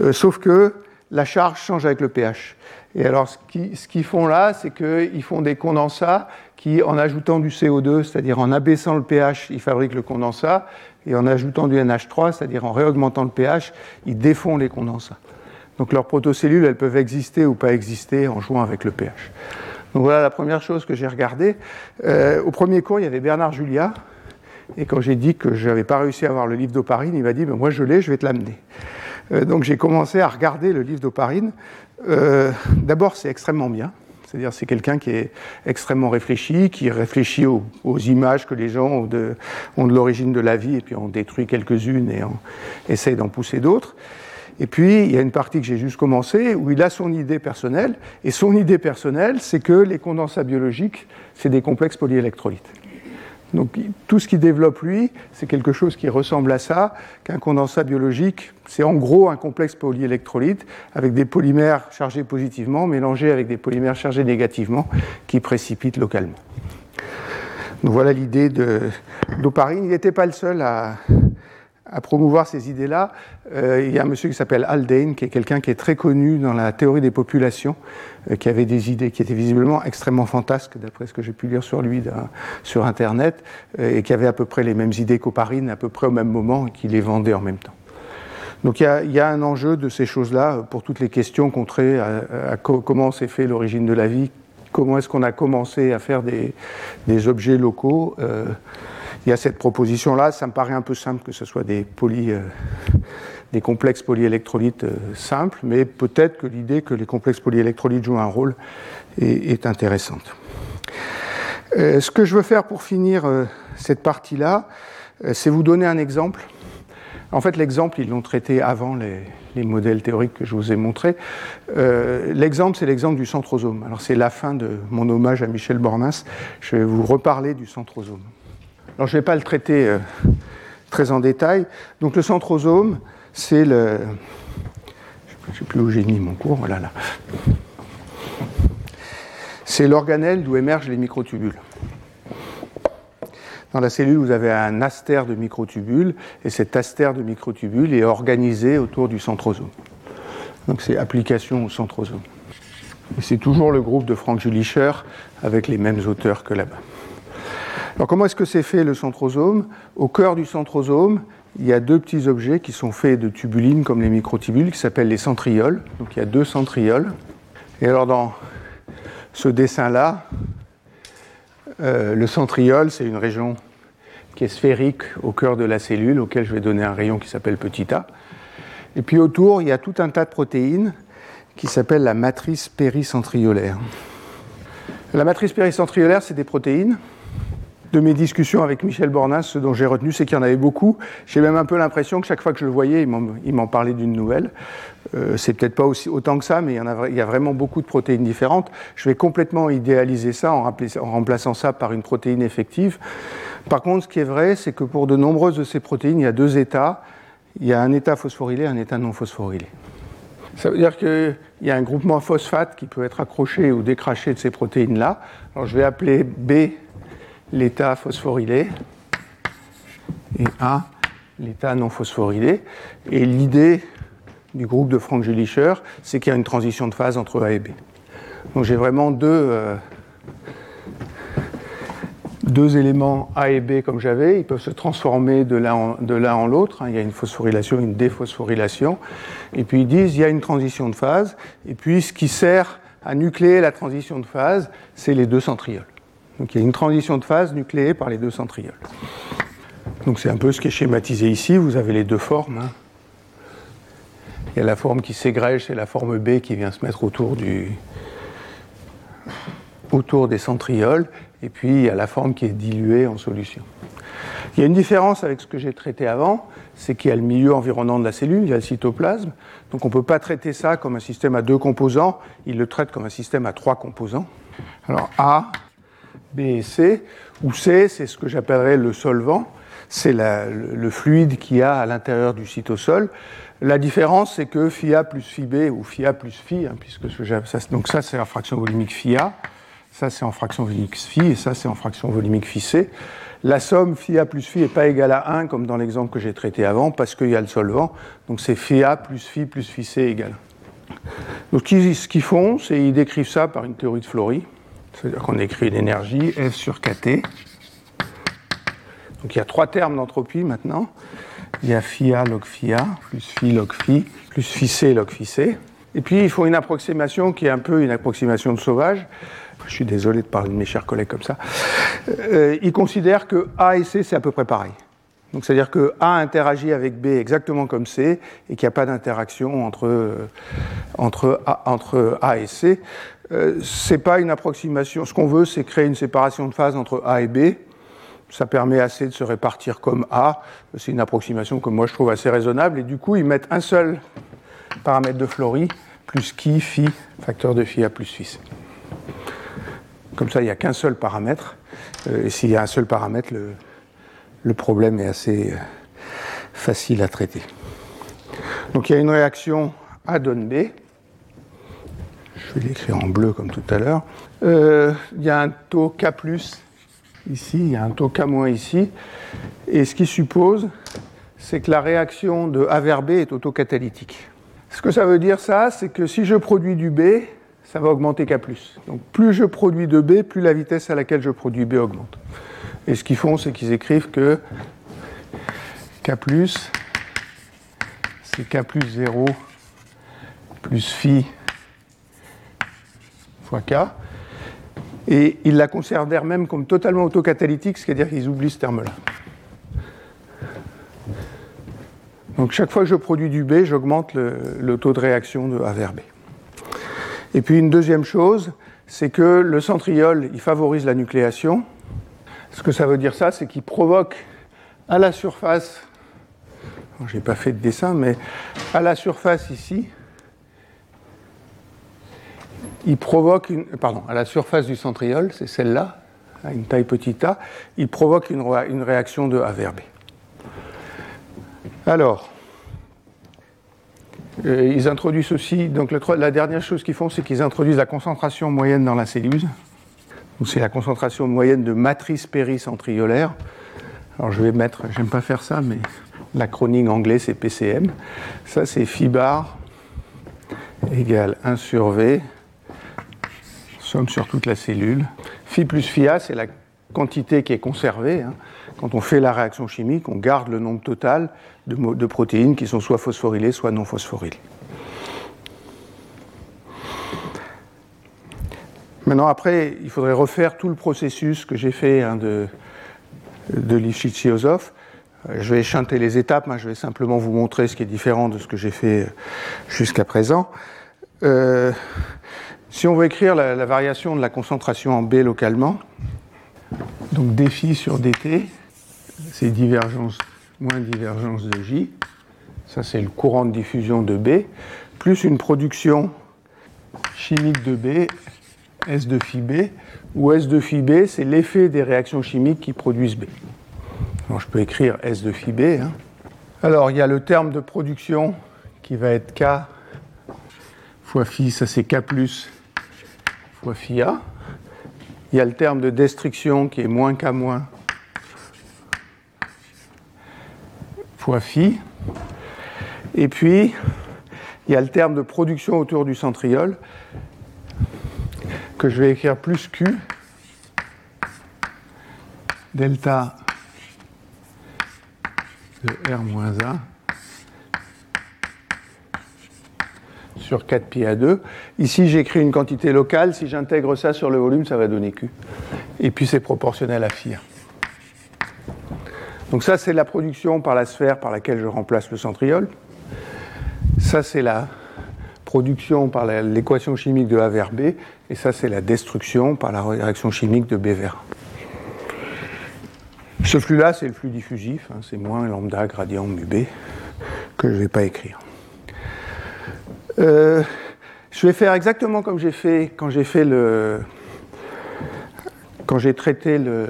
euh, sauf que la charge change avec le pH. Et alors, ce qu'ils font là, c'est qu'ils font des condensats qui, en ajoutant du CO2, c'est-à-dire en abaissant le pH, ils fabriquent le condensat, et en ajoutant du NH3, c'est-à-dire en réaugmentant le pH, ils défont les condensats. Donc leurs protocellules, elles peuvent exister ou pas exister en jouant avec le pH. Donc voilà la première chose que j'ai regardée. Euh, au premier cours, il y avait Bernard Julia, et quand j'ai dit que je n'avais pas réussi à avoir le livre d'Oparine, il m'a dit ben, Moi je l'ai, je vais te l'amener. Euh, donc j'ai commencé à regarder le livre d'Oparine. Euh, d'abord, c'est extrêmement bien. C'est-à-dire c'est quelqu'un qui est extrêmement réfléchi, qui réfléchit aux, images que les gens ont de, l'origine de la vie, et puis on détruit quelques-unes et on essaye d'en pousser d'autres. Et puis, il y a une partie que j'ai juste commencé où il a son idée personnelle. Et son idée personnelle, c'est que les condensats biologiques, c'est des complexes polyélectrolytes. Donc tout ce qu'il développe lui, c'est quelque chose qui ressemble à ça, qu'un condensat biologique, c'est en gros un complexe polyélectrolyte avec des polymères chargés positivement mélangés avec des polymères chargés négativement qui précipitent localement. Donc voilà l'idée d'Oparine. Il n'était pas le seul à, à promouvoir ces idées-là. Euh, il y a un monsieur qui s'appelle Haldane, qui est quelqu'un qui est très connu dans la théorie des populations, euh, qui avait des idées qui étaient visiblement extrêmement fantasques, d'après ce que j'ai pu lire sur lui sur Internet, euh, et qui avait à peu près les mêmes idées qu'Oparine, à peu près au même moment, et qui les vendait en même temps. Donc il y, a un enjeu de ces choses-là pour toutes les questions qu'on traite à, comment s'est fait l'origine de la vie, comment est-ce qu'on a commencé à faire des, objets locaux. Euh, il y a cette proposition-là, ça me paraît un peu simple que ce soit des, euh, complexes polyélectrolytes euh, simples, mais peut-être que l'idée que les complexes polyélectrolytes jouent un rôle est, intéressante. ce que je veux faire pour finir cette partie-là, c'est vous donner un exemple en fait, l'exemple, ils l'ont traité avant les, modèles théoriques que je vous ai montrés. Euh, l'exemple, c'est l'exemple du centrosome. Alors, c'est la fin de mon hommage à Michel Bornas. Je vais vous reparler du centrosome. Alors, je ne vais pas le traiter euh, très en détail. Donc, le centrosome, c'est le. Je ne sais plus où j'ai mis mon cours, voilà là. C'est l'organelle d'où émergent les microtubules. Dans la cellule, vous avez un astère de microtubules, et cet astère de microtubules est organisé autour du centrosome. Donc c'est application au centrosome. Et c'est toujours le groupe de Frank Julicher avec les mêmes auteurs que là-bas. Alors comment est-ce que c'est fait le centrosome? Au cœur du centrosome, il y a deux petits objets qui sont faits de tubulines comme les microtubules qui s'appellent les centrioles. Donc il y a deux centrioles. Et alors dans ce dessin-là, euh, le centriole, c'est une région qui est sphérique au cœur de la cellule, auquel je vais donner un rayon qui s'appelle petit a. Et puis autour, il y a tout un tas de protéines qui s'appellent la matrice péricentriolaire. La matrice péricentriolaire, c'est des protéines de mes discussions avec Michel Bornas, ce dont j'ai retenu, c'est qu'il y en avait beaucoup. J'ai même un peu l'impression que chaque fois que je le voyais, il m'en parlait d'une nouvelle. Euh, c'est peut-être pas aussi, autant que ça, mais il y, a, vraiment beaucoup de protéines différentes. Je vais complètement idéaliser ça en, en remplaçant ça par une protéine effective. Par contre, ce qui est vrai, c'est que pour de nombreuses de ces protéines, il y a deux états. Il y a un état phosphorylé et un état non phosphorylé. Ça veut dire qu'il y a un groupement phosphate qui peut être accroché ou décraché de ces protéines-là. Alors je vais appeler B l'état phosphorylé et A l'état non phosphorylé. Et l'idée du groupe de Frank Julicher, c'est qu'il y a une transition de phase entre A et B. Donc j'ai vraiment deux, euh, éléments A et B comme j'avais. Ils peuvent se transformer de l'un en, l'autre. Hein. Il y a une phosphorylation, une déphosphorylation. Et puis ils disent il y a une transition de phase. Et puis ce qui sert à nucléer la transition de phase, c'est les deux centrioles. Donc il y a une transition de phase nucléée par les deux centrioles. Donc c'est un peu ce qui est schématisé ici. Vous avez les deux formes. Hein. Il y a la forme qui ségrège, c'est la forme B qui vient se mettre autour, du, autour des centrioles. Et puis il y a la forme qui est diluée en solution. Il y a une différence avec ce que j'ai traité avant, c'est qu'il y a le milieu environnant de la cellule, il y a le cytoplasme. Donc on ne peut pas traiter ça comme un système à deux composants, il le traite comme un système à trois composants. Alors A, B et C, où C, c'est ce que j'appellerais le solvant, c'est le fluide qu'il y a à l'intérieur du cytosol. La différence, c'est que phi A plus phi B, ou phi A plus phi, hein, puisque ça, donc ça c'est en fraction volumique phi A, ça c'est en fraction volumique phi, et ça c'est en fraction volumique phi C. La somme phi A plus phi n'est pas égale à 1, comme dans l'exemple que j'ai traité avant, parce qu'il y a le solvant, donc c'est phi A plus phi plus phi C égale. Donc ce qu'ils font, c'est qu'ils décrivent ça par une théorie de Flory. C'est-à-dire qu'on écrit une énergie F sur KT. Donc il y a trois termes d'entropie maintenant. Il y a phi A log phi A, plus phi log phi, plus phi C log phi C. Et puis il faut une approximation qui est un peu une approximation de sauvage. Je suis désolé de parler de mes chers collègues comme ça. Euh, ils considèrent que A et C, c'est à peu près pareil. Donc c'est-à-dire que A interagit avec B exactement comme C et qu'il n'y a pas d'interaction entre, entre, A, entre A et C. Euh, c'est pas une approximation. Ce qu'on veut, c'est créer une séparation de phase entre A et B. Ça permet assez de se répartir comme A. C'est une approximation que moi je trouve assez raisonnable. Et du coup, ils mettent un seul paramètre de Flory plus qui, phi, facteur de phi A plus phi Comme ça, il n'y a qu'un seul paramètre. Euh, et s'il y a un seul paramètre, le, le problème est assez euh, facile à traiter. Donc il y a une réaction A donne B. Je vais l'écrire en bleu comme tout à l'heure. Euh, il y a un taux K ici, il y a un taux K- ici. Et ce qui suppose, c'est que la réaction de A vers B est autocatalytique. Ce que ça veut dire, ça, c'est que si je produis du B, ça va augmenter K. Donc plus je produis de B, plus la vitesse à laquelle je produis B augmente. Et ce qu'ils font, c'est qu'ils écrivent que K, c'est K plus 0 plus phi fois K. Et ils la considèrent même comme totalement autocatalytique, c'est-à-dire qu'ils oublient ce terme-là. Donc chaque fois que je produis du B, j'augmente le, taux de réaction de A vers B. Et puis une deuxième chose, c'est que le centriole, il favorise la nucléation. Ce que ça veut dire ça, c'est qu'il provoque à la surface, je n'ai pas fait de dessin, mais à la surface ici, il provoque une, pardon, à la surface du centriole, c'est celle-là, à une taille petite a, il provoque une, réaction de A vers B. Alors, euh, ils introduisent aussi, donc la dernière chose qu'ils font, c'est qu'ils introduisent la concentration moyenne dans la cellule. C'est la concentration moyenne de matrice péricentriolaire. Alors je vais mettre, j'aime pas faire ça, mais l'acronyme anglais c'est PCM. Ça c'est phi bar égale 1 sur V, somme sur toute la cellule. Phi plus phi A, c'est la quantité qui est conservée. Hein. Quand on fait la réaction chimique, on garde le nombre total de, protéines qui sont soit phosphorylées, soit non phosphorylées. Maintenant, après, il faudrait refaire tout le processus que j'ai fait hein, de, de Lifshitz-Yosov. Je vais chanter les étapes, je vais simplement vous montrer ce qui est différent de ce que j'ai fait jusqu'à présent. Euh, si on veut écrire la, variation de la concentration en B localement, donc dφ sur dt, c'est divergence moins divergence de J, ça c'est le courant de diffusion de B, plus une production chimique de B, S de phi B, où S de phi B, c'est l'effet des réactions chimiques qui produisent B. Alors je peux écrire S de phi B. Hein. Alors il y a le terme de production qui va être K fois phi, ça c'est K plus fois phi A. Il y a le terme de destruction qui est moins K moins fois phi. Et puis, il y a le terme de production autour du centriole que je vais écrire plus Q delta de R moins 1 sur 4 pi à 2. Ici, j'écris une quantité locale. Si j'intègre ça sur le volume, ça va donner Q. Et puis, c'est proportionnel à phi. Donc ça, c'est la production par la sphère par laquelle je remplace le centriole. Ça, c'est la production par l'équation chimique de A vers B. Et ça, c'est la destruction par la réaction chimique de B vers A. Ce flux-là, c'est le flux diffusif. Hein, c'est moins lambda gradient mu B que je ne vais pas écrire. Euh, je vais faire exactement comme j'ai fait quand j'ai fait le quand j'ai traité le,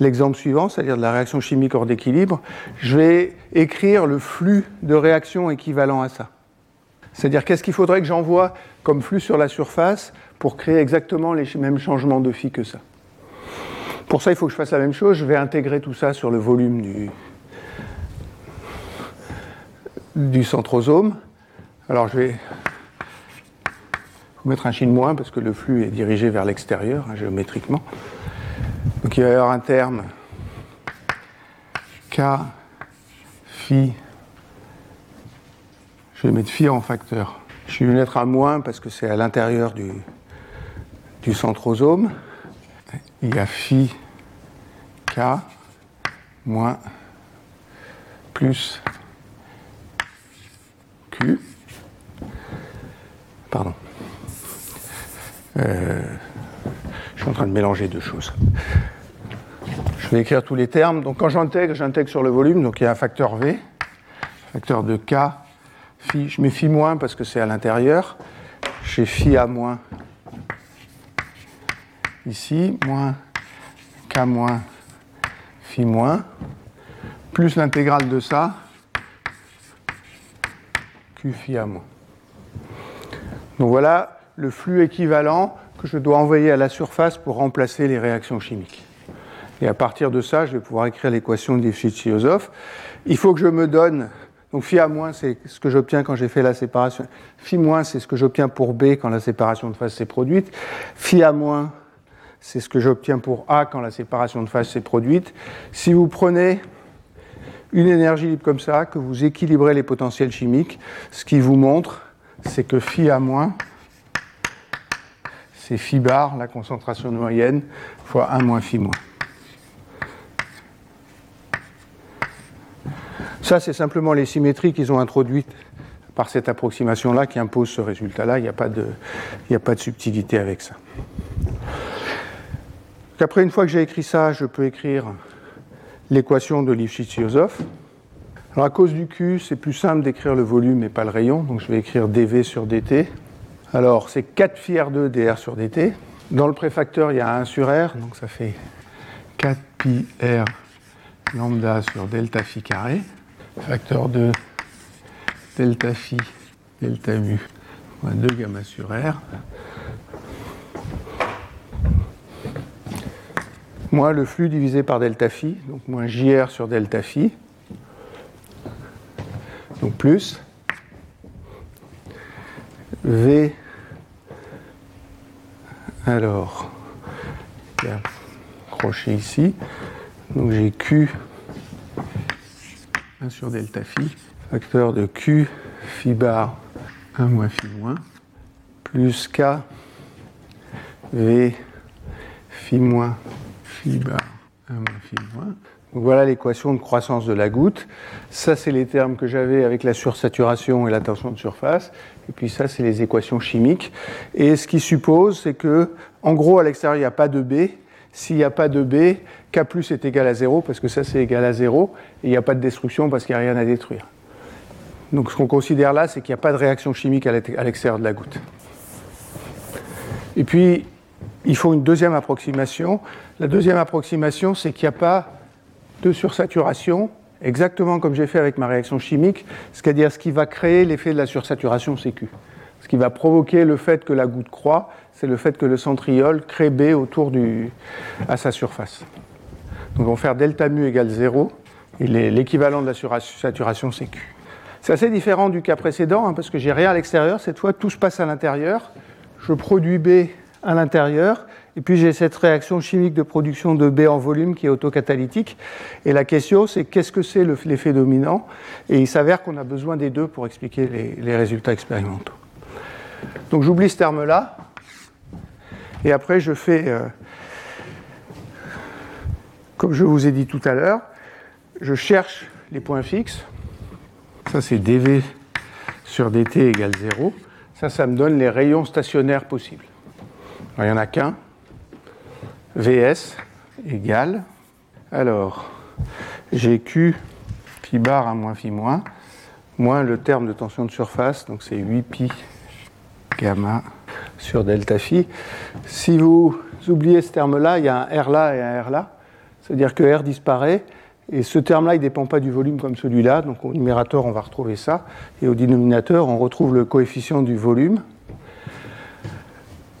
l'exemple suivant, c'est-à-dire de la réaction chimique hors d'équilibre, je vais écrire le flux de réaction équivalent à ça. C'est-à-dire qu'est-ce qu'il faudrait que j'envoie comme flux sur la surface pour créer exactement les mêmes changements de phi que ça? Pour ça, il faut que je fasse la même chose. Je vais intégrer tout ça sur le volume du, du centrosome. Alors je vais vous mettre un de moins parce que le flux est dirigé vers l'extérieur hein, géométriquement. Donc il va y avoir un terme K phi. Je vais mettre phi en facteur. Je vais mettre un moins parce que c'est à l'intérieur du, du centrosome. Il y a phi K moins plus Q. Pardon. Euh, je suis en train de mélanger deux choses. Je vais écrire tous les termes. Donc quand j'intègre, j'intègre sur le volume. Donc il y a un facteur V, facteur de K. Phi, je mets phi moins parce que c'est à l'intérieur. J'ai phi A moins ici, moins K moins phi moins, plus l'intégrale de ça, Q phi A moins. Donc voilà le flux équivalent que je dois envoyer à la surface pour remplacer les réactions chimiques. Et à partir de ça, je vais pouvoir écrire l'équation de Lifshitz-Yosov. Il faut que je me donne, donc phi à moins, c'est ce que j'obtiens quand j'ai fait la séparation. Phi moins, c'est ce que j'obtiens pour B quand la séparation de phase s'est produite. Phi à moins, c'est ce que j'obtiens pour A quand la séparation de phase s'est produite. Si vous prenez une énergie libre comme ça, que vous équilibrez les potentiels chimiques, ce qui vous montre, c'est que phi A moins, c'est phi bar, la concentration moyenne, fois 1 moins phi moins. Ça, c'est simplement les symétries qu'ils ont introduites par cette approximation-là qui impose ce résultat-là. Il n'y a, pas de, subtilité avec ça. Après, une fois que j'ai écrit ça, je peux écrire l'équation de Lifshitz-Yosov. Alors, à cause du Q, c'est plus simple d'écrire le volume et pas le rayon. Donc, je vais écrire dV sur dt. Alors, c'est 4 phi R2 dr sur dt. Dans le préfacteur, il y a 1 sur R, donc ça fait 4 pi R lambda sur delta phi carré facteur de delta phi, delta mu, moins 2 gamma sur R, moins le flux divisé par delta phi, donc moins JR sur delta phi, donc plus. V, alors, il y a crochet ici, donc j'ai Q 1 sur delta phi, facteur de Q phi bar 1 moins phi moins, plus K V phi moins phi bar 1 moins phi moins. Donc voilà l'équation de croissance de la goutte. Ça, c'est les termes que j'avais avec la sursaturation et la tension de surface. Et puis ça, c'est les équations chimiques. Et ce qui suppose, c'est que, en gros, à l'extérieur, il n'y a pas de B. S'il n'y a pas de B, K plus est égal à 0, parce que ça c'est égal à 0, et il n'y a pas de destruction parce qu'il n'y a rien à détruire. Donc ce qu'on considère là, c'est qu'il n'y a pas de réaction chimique à l'extérieur de la goutte. Et puis, il faut une deuxième approximation. La deuxième approximation, c'est qu'il n'y a pas de sursaturation, exactement comme j'ai fait avec ma réaction chimique, c'est-à-dire ce qui va créer l'effet de la sursaturation, c'est Q. Ce qui va provoquer le fait que la goutte croît, c'est le fait que le centriole crée B autour du, à sa surface. Donc on va faire delta mu égale 0, et l'équivalent de la saturation c'est Q. C'est assez différent du cas précédent, hein, parce que j'ai rien à l'extérieur, cette fois tout se passe à l'intérieur, je produis B à l'intérieur, et puis j'ai cette réaction chimique de production de B en volume qui est autocatalytique. Et la question, c'est qu'est-ce que c'est l'effet dominant? Et il s'avère qu'on a besoin des deux pour expliquer les résultats expérimentaux. Donc j'oublie ce terme-là. Et après, je fais, euh, comme je vous ai dit tout à l'heure, je cherche les points fixes. Ça, c'est dV sur dt égale 0. Ça, ça me donne les rayons stationnaires possibles. il n'y en a qu'un. Vs égale. Alors, j'ai Q pi bar à moins phi moins, moins le terme de tension de surface, donc c'est 8 pi gamma sur delta phi. Si vous oubliez ce terme-là, il y a un R là et un R là. C'est-à-dire que R disparaît. Et ce terme-là, il ne dépend pas du volume comme celui-là. Donc au numérateur, on va retrouver ça. Et au dénominateur, on retrouve le coefficient du volume.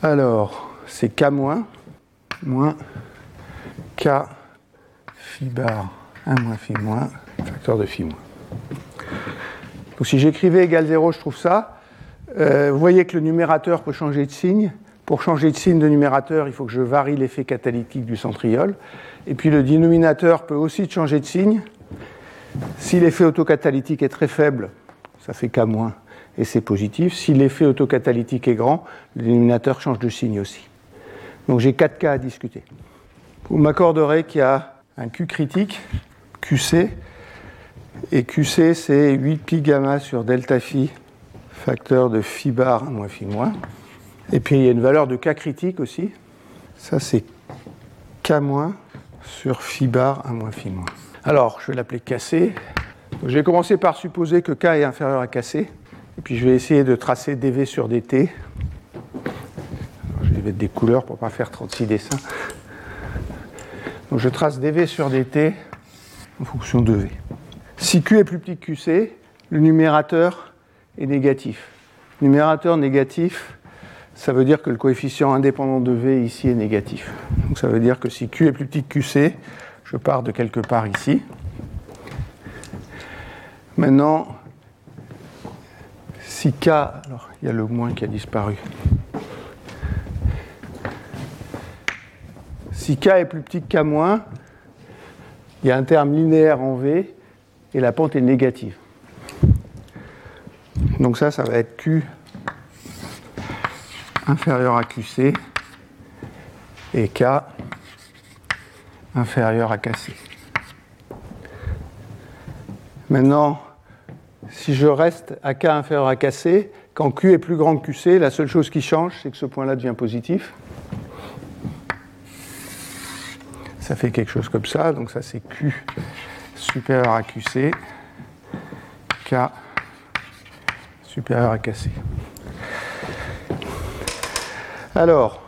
Alors, c'est K moins, moins K phi bar 1 moins phi moins, facteur de phi moins. Donc si j'écrivais égal 0, je trouve ça. Euh, vous voyez que le numérateur peut changer de signe. Pour changer de signe de numérateur, il faut que je varie l'effet catalytique du centriole. Et puis le dénominateur peut aussi changer de signe. Si l'effet autocatalytique est très faible, ça fait K- et c'est positif. Si l'effet autocatalytique est grand, le dénominateur change de signe aussi. Donc j'ai 4 cas à discuter. Vous m'accorderez qu'il y a un Q critique, QC, et QC c'est 8 pi gamma sur delta phi facteur de phi bar moins phi moins. Et puis il y a une valeur de K critique aussi. Ça c'est K moins sur phi bar à moins phi moins. Alors je vais l'appeler KC. je vais commencer par supposer que K est inférieur à KC. Et puis je vais essayer de tracer dV sur dt. Vais mettre des couleurs pour ne pas faire 36 dessins. Donc je trace dV sur dt en fonction de V. Si Q est plus petit que QC, le numérateur est négatif. Numérateur négatif, ça veut dire que le coefficient indépendant de V ici est négatif. Donc ça veut dire que si Q est plus petit que QC, je pars de quelque part ici. Maintenant, si K, alors il y a le moins qui a disparu. Si K est plus petit que K-, il y a un terme linéaire en V et la pente est négative. Donc ça, ça va être Q inférieur à QC et K inférieur à KC. Maintenant, si je reste à K inférieur à KC, quand Q est plus grand que QC, la seule chose qui change, c'est que ce point-là devient positif. Ça fait quelque chose comme ça, donc ça c'est Q supérieur à QC, K supérieur à KC. Alors,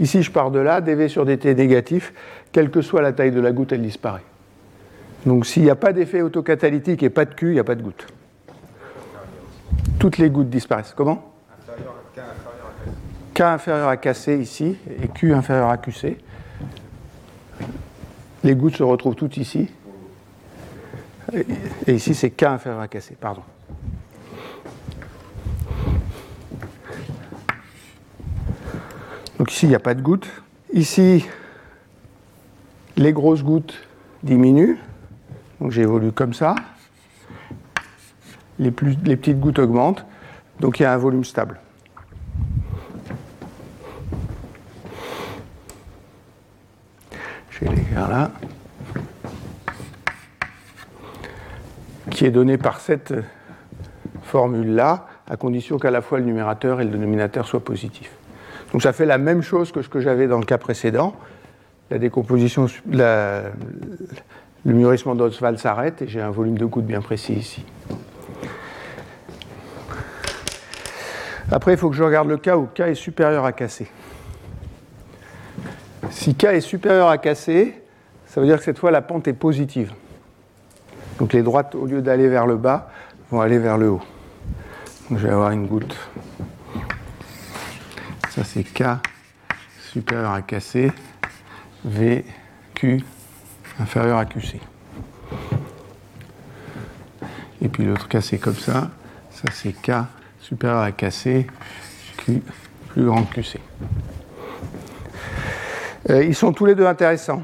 ici je pars de là, dV sur dt négatif, quelle que soit la taille de la goutte, elle disparaît. Donc s'il n'y a pas d'effet autocatalytique et pas de Q, il n'y a pas de goutte. Toutes les gouttes disparaissent. Comment? K inférieur à KC ici et Q inférieur à QC. Les gouttes se retrouvent toutes ici. Et ici, c'est K inférieur à KC, pardon. Donc ici, il n'y a pas de gouttes. Ici, les grosses gouttes diminuent. Donc j'évolue comme ça. Les, petites gouttes augmentent. Donc il y a un volume stable. Qui est donné par cette formule-là, à condition qu'à la fois le numérateur et le dénominateur soient positifs. Donc ça fait la même chose que ce que j'avais dans le cas précédent. La décomposition, le mûrissement d'Oswald s'arrête et j'ai un volume de gouttes bien précis ici. Après, il faut que je regarde le cas où K est supérieur à KC. Si K est supérieur à KC, ça veut dire que cette fois la pente est positive. Donc les droites, au lieu d'aller vers le bas, vont aller vers le haut. Donc je vais avoir une goutte. Ça c'est K supérieur à KC, V, Q inférieur à QC. Et puis l'autre c'est comme ça. Ça c'est K supérieur à KC, Q plus grand que QC. Euh, ils sont tous les deux intéressants.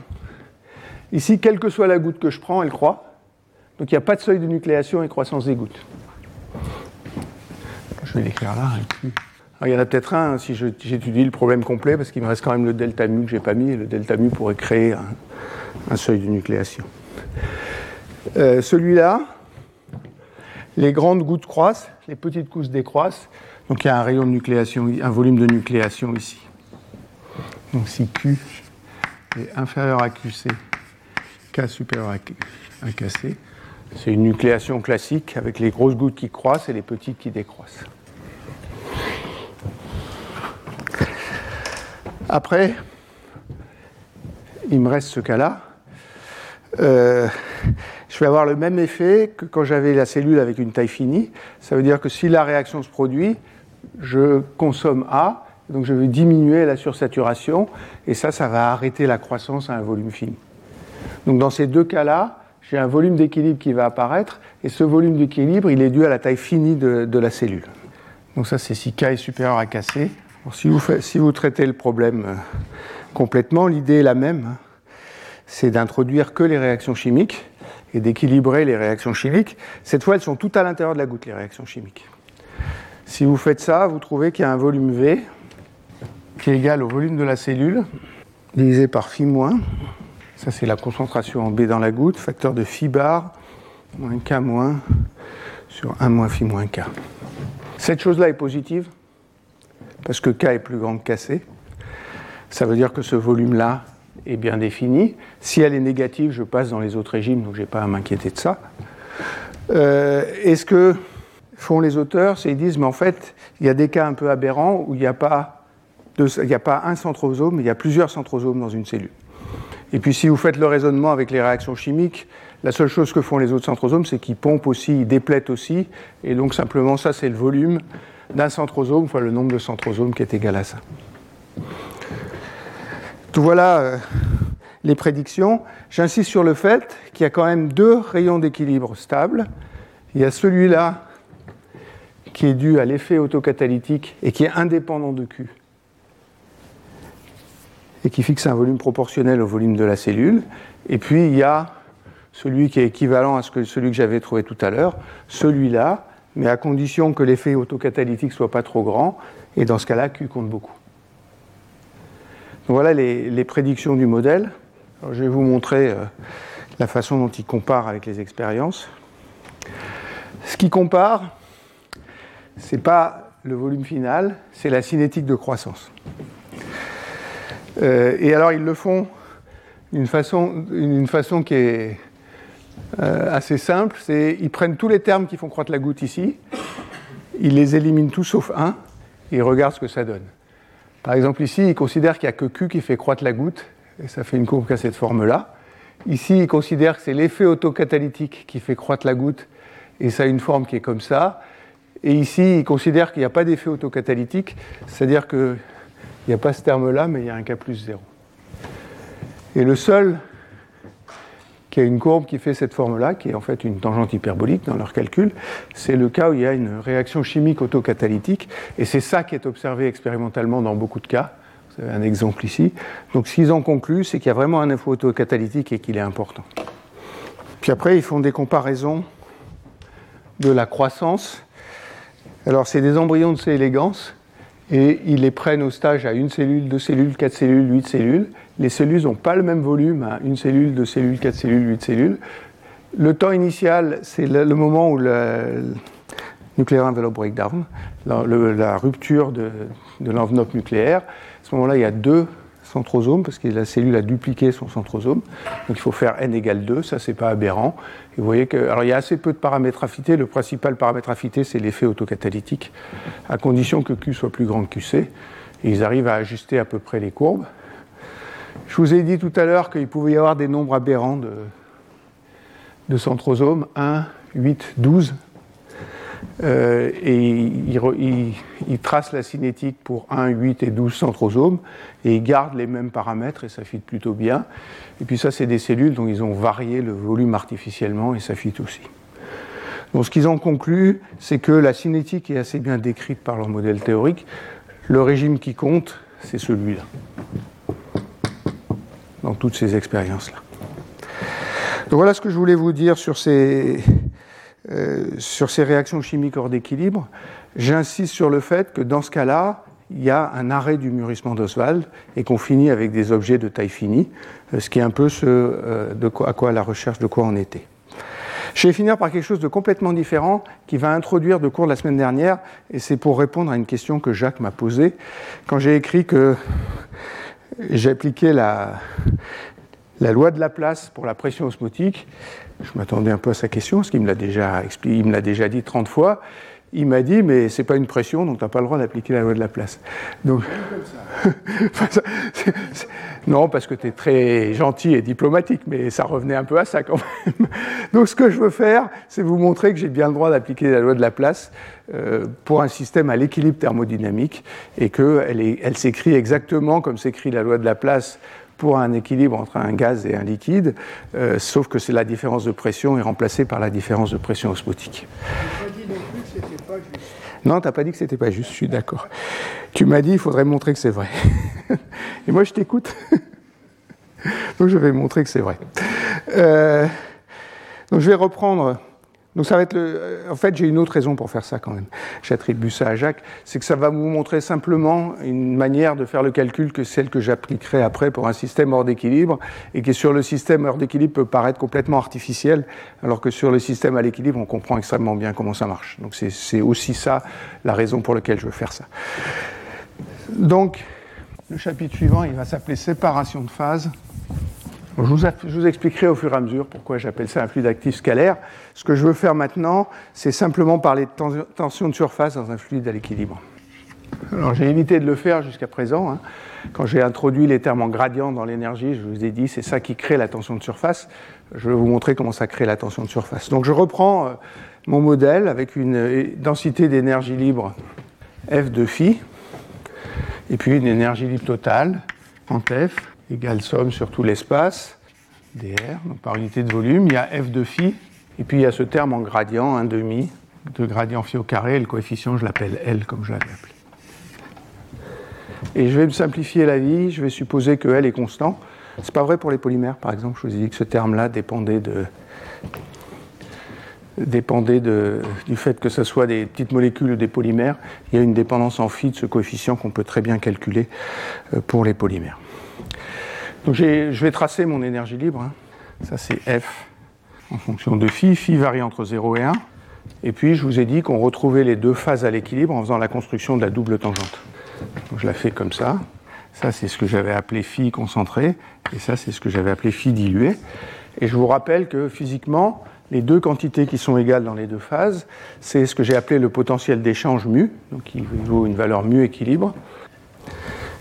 Ici, quelle que soit la goutte que je prends, elle croît. Donc il n'y a pas de seuil de nucléation et croissance des gouttes. Je vais l'écrire là. il y en a peut-être un si j'étudie le problème complet, parce qu'il me reste quand même le delta mu que je n'ai pas mis, et le delta mu pourrait créer un, seuil de nucléation. Euh, celui-là, les grandes gouttes croissent, les petites gouttes décroissent, donc il y a un rayon de nucléation, un volume de nucléation ici. Donc si Q est inférieur à QC, K supérieur à c'est une nucléation classique avec les grosses gouttes qui croissent et les petites qui décroissent. Après, il me reste ce cas-là. Euh, je vais avoir le même effet que quand j'avais la cellule avec une taille finie. Ça veut dire que si la réaction se produit, je consomme A, donc je vais diminuer la sursaturation, et ça, ça va arrêter la croissance à un volume fini. Donc dans ces deux cas-là, j'ai un volume d'équilibre qui va apparaître, et ce volume d'équilibre, il est dû à la taille finie de, la cellule. Donc ça, c'est si K est supérieur à KC. si, vous traitez le problème euh, complètement, l'idée est la même. Hein. C'est d'introduire que les réactions chimiques et d'équilibrer les réactions chimiques. Cette fois, elles sont toutes à l'intérieur de la goutte, les réactions chimiques. Si vous faites ça, vous trouvez qu'il y a un volume V qui est égal au volume de la cellule divisé par phi. Ça, c'est la concentration en B dans la goutte, facteur de phi bar moins K moins sur 1 moins phi moins K. Cette chose-là est positive parce que K est plus grand que KC. Ça veut dire que ce volume-là est bien défini. Si elle est négative, je passe dans les autres régimes, donc je n'ai pas à m'inquiéter de ça. Euh, Est-ce que font les auteurs? C'est ils disent, mais en fait, il y a des cas un peu aberrants où il n'y a pas un centrosome, mais il y a plusieurs centrosomes dans une cellule. Et puis si vous faites le raisonnement avec les réactions chimiques, la seule chose que font les autres centrosomes, c'est qu'ils pompent aussi, ils déplètent aussi, et donc simplement ça c'est le volume d'un centrosome fois le nombre de centrosomes qui est égal à ça. Tout voilà euh, les prédictions. J'insiste sur le fait qu'il y a quand même deux rayons d'équilibre stables. Il y a celui-là qui est dû à l'effet autocatalytique et qui est indépendant de Q et qui fixe un volume proportionnel au volume de la cellule. Et puis il y a celui qui est équivalent à celui que j'avais trouvé tout à l'heure, celui-là, mais à condition que l'effet autocatalytique ne soit pas trop grand, et dans ce cas-là, Q compte beaucoup. Donc voilà les, prédictions du modèle. je vais vous montrer euh, la façon dont il compare avec les expériences. Ce qui compare, ce n'est pas le volume final, c'est la cinétique de croissance. Euh, et alors ils le font d'une façon, façon qui est euh, assez simple, c'est ils prennent tous les termes qui font croître la goutte ici, ils les éliminent tous sauf un, et ils regardent ce que ça donne. Par exemple ici, ils considèrent qu'il n'y a que Q qui fait croître la goutte, et ça fait une courbe qui a cette forme-là. Ici, ils considèrent que c'est l'effet autocatalytique qui fait croître la goutte, et ça a une forme qui est comme ça. Et ici, ils considèrent qu'il n'y a pas d'effet autocatalytique, c'est-à-dire qu'il n'y a pas ce terme-là, mais il y a un K plus 0. Et le seul qui a une courbe qui fait cette forme-là, qui est en fait une tangente hyperbolique dans leur calcul, c'est le cas où il y a une réaction chimique autocatalytique, et c'est ça qui est observé expérimentalement dans beaucoup de cas. Vous avez un exemple ici. Donc ce qu'ils ont conclu, c'est qu'il y a vraiment un effet autocatalytique et qu'il est important. Puis après, ils font des comparaisons de la croissance alors, c'est des embryons de C élégance et ils les prennent au stage à une cellule, deux cellules, quatre cellules, huit cellules. Les cellules n'ont pas le même volume à une cellule, deux cellules, quatre cellules, huit cellules. Le temps initial, c'est le, moment où le nuclear envelope breakdown, la, la rupture de, de l'enveloppe nucléaire. À ce moment-là, il y a deux centrosome, parce que la cellule a dupliqué son centrosome. Donc il faut faire n égale 2, ça c'est pas aberrant. Vous voyez que, alors il y a assez peu de paramètres affinités, le principal paramètre affité c'est l'effet autocatalytique, à condition que Q soit plus grand que QC. Ils arrivent à ajuster à peu près les courbes. Je vous ai dit tout à l'heure qu'il pouvait y avoir des nombres aberrants de, de centrosomes, 1, 8, 12. Euh, et il, trace la cinétique pour 1, 8 et 12 centrosomes, et il garde les mêmes paramètres, et ça fit plutôt bien. Et puis ça, c'est des cellules dont ils ont varié le volume artificiellement, et ça fit aussi. Donc ce qu'ils ont conclu, c'est que la cinétique est assez bien décrite par leur modèle théorique. Le régime qui compte, c'est celui-là, dans toutes ces expériences-là. Donc voilà ce que je voulais vous dire sur ces, euh, sur ces réactions chimiques hors d'équilibre, j'insiste sur le fait que dans ce cas-là, il y a un arrêt du mûrissement d'Oswald et qu'on finit avec des objets de taille finie, euh, ce qui est un peu euh, à quoi la recherche de quoi on était. Je vais finir par quelque chose de complètement différent qui va introduire de cours la semaine dernière, et c'est pour répondre à une question que Jacques m'a posée quand j'ai écrit que j'appliquais la, la loi de Laplace pour la pression osmotique. Je m'attendais un peu à sa question, parce qu'il me l'a déjà, l'a déjà dit 30 fois. Il m'a dit, mais c'est pas une pression, donc tu n'as pas le droit d'appliquer la loi de Laplace. Donc, <laughs> non, parce que tu es très gentil et diplomatique, mais ça revenait un peu à ça quand même. Donc, ce que je veux faire, c'est vous montrer que j'ai bien le droit d'appliquer la loi de Laplace euh, pour un système à l'équilibre thermodynamique et qu'elle elle s'écrit exactement comme s'écrit la loi de Laplace pour un équilibre entre un gaz et un liquide, euh, sauf que c'est la différence de pression est remplacée par la différence de pression osmotique. Non, tu n'as pas dit que c'était pas juste, je suis d'accord. Tu m'as dit il faudrait montrer que c'est vrai. <laughs> et moi je t'écoute. <laughs> donc je vais montrer que c'est vrai. Euh, donc je vais reprendre donc ça va être le... En fait, j'ai une autre raison pour faire ça quand même. J'attribue ça à Jacques, c'est que ça va vous montrer simplement une manière de faire le calcul que celle que j'appliquerai après pour un système hors d'équilibre, et qui sur le système hors d'équilibre peut paraître complètement artificiel, alors que sur le système à l'équilibre, on comprend extrêmement bien comment ça marche. Donc c'est aussi ça la raison pour laquelle je veux faire ça. Donc, le chapitre suivant, il va s'appeler séparation de phase. Je vous, expliquerai au fur et à mesure pourquoi j'appelle ça un fluide actif scalaire. Ce que je veux faire maintenant, c'est simplement parler de tension de surface dans un fluide à l'équilibre. Alors j'ai évité de le faire jusqu'à présent. Hein. Quand j'ai introduit les termes en gradient dans l'énergie, je vous ai dit c'est ça qui crée la tension de surface. Je vais vous montrer comment ça crée la tension de surface. Donc je reprends euh, mon modèle avec une euh, densité d'énergie libre F de phi, et puis une énergie libre totale en F égale somme sur tout l'espace, dr, donc par unité de volume. Il y a f de phi, et puis il y a ce terme en gradient, 1 demi, de gradient phi au carré, le coefficient, je l'appelle L, comme je l'avais appelé. Et je vais me simplifier la vie, je vais supposer que L est constant. C'est pas vrai pour les polymères, par exemple. Je vous ai dit que ce terme-là dépendait de, dépendait du fait que ce soit des petites molécules ou des polymères. Il y a une dépendance en phi de ce coefficient qu'on peut très bien calculer euh, pour les polymères. Donc je vais tracer mon énergie libre. Hein. Ça c'est F en fonction de phi. Phi varie entre 0 et 1. Et puis je vous ai dit qu'on retrouvait les deux phases à l'équilibre en faisant la construction de la double tangente. Donc, je la fais comme ça. Ça c'est ce que j'avais appelé phi concentré. Et ça c'est ce que j'avais appelé phi dilué. Et je vous rappelle que physiquement, les deux quantités qui sont égales dans les deux phases, c'est ce que j'ai appelé le potentiel d'échange mu, donc qui vaut une valeur mu équilibre.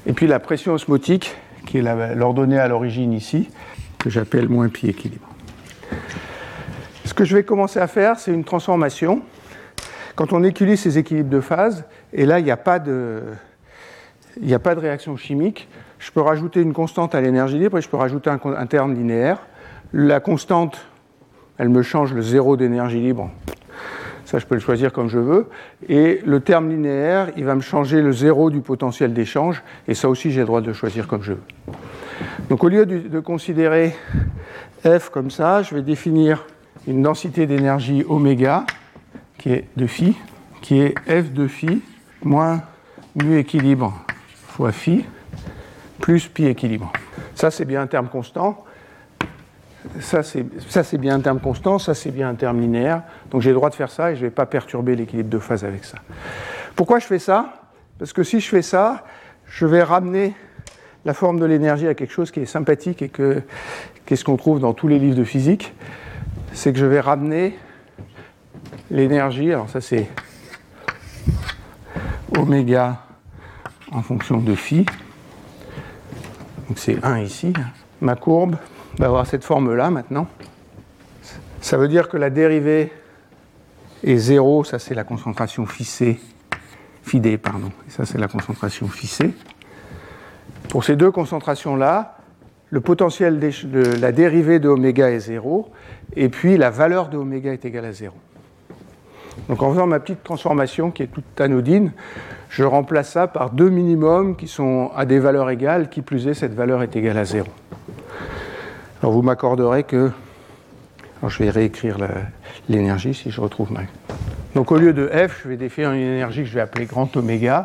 Et puis la pression osmotique, qui est l'ordonnée à l'origine ici, que j'appelle moins pi équilibre. Ce que je vais commencer à faire, c'est une transformation. Quand on équilibre ces équilibres de phase, et là, il n'y a, pas de, a pas de réaction chimique, je peux rajouter une constante à l'énergie libre et je peux rajouter un, un terme linéaire. La constante elle me change le zéro d'énergie libre. Ça, je peux le choisir comme je veux. Et le terme linéaire, il va me changer le zéro du potentiel d'échange. Et ça aussi, j'ai le droit de le choisir comme je veux. Donc au lieu de, considérer F comme ça, je vais définir une densité d'énergie oméga, qui est de phi, qui est F de phi moins mu équilibre fois phi, plus pi équilibre. Ça, c'est bien un terme constant ça c'est bien un terme constant, ça c'est bien un terme linéaire. Donc j'ai le droit de faire ça et je ne vais pas perturber l'équilibre de phase avec ça. Pourquoi je fais ça? Parce que si je fais ça, je vais ramener la forme de l'énergie à quelque chose qui est sympathique et que qu'est-ce qu'on trouve dans tous les livres de physique, c'est que je vais ramener l'énergie, alors ça c'est oméga en fonction de phi, donc c'est 1 ici, ma courbe va avoir cette forme-là maintenant. Ça veut dire que la dérivée est zéro, ça c'est la concentration phi phi pardon, et ça c'est la concentration phi Pour ces deux concentrations-là, le potentiel de la dérivée de oméga est zéro, et puis la valeur de oméga est égale à zéro. Donc en faisant ma petite transformation qui est toute anodine, je remplace ça par deux minimums qui sont à des valeurs égales, qui plus est, cette valeur est égale à zéro. Alors vous m'accorderez que. Je vais réécrire l'énergie si je retrouve ma. Donc au lieu de F, je vais définir une énergie que je vais appeler grand oméga,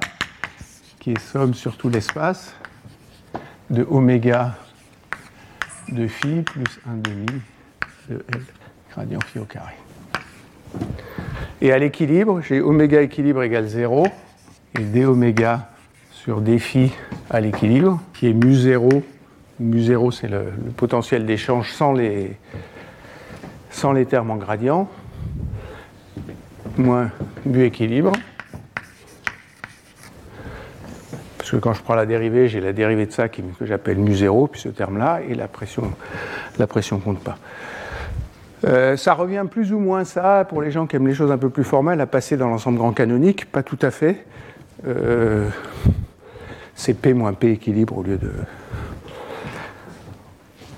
qui est somme sur tout l'espace de oméga de phi plus 1 demi de L gradient phi au carré. Et à l'équilibre, j'ai oméga équilibre égale 0 et d oméga sur d phi à l'équilibre, qui est mu 0 mu0, c'est le, potentiel d'échange sans les, sans les termes en gradient, moins mu équilibre. Parce que quand je prends la dérivée, j'ai la dérivée de ça que j'appelle mu0, puis ce terme-là, et la pression la pression compte pas. Euh, ça revient plus ou moins ça, pour les gens qui aiment les choses un peu plus formelles, à passer dans l'ensemble grand canonique, pas tout à fait. Euh, c'est P moins P équilibre au lieu de,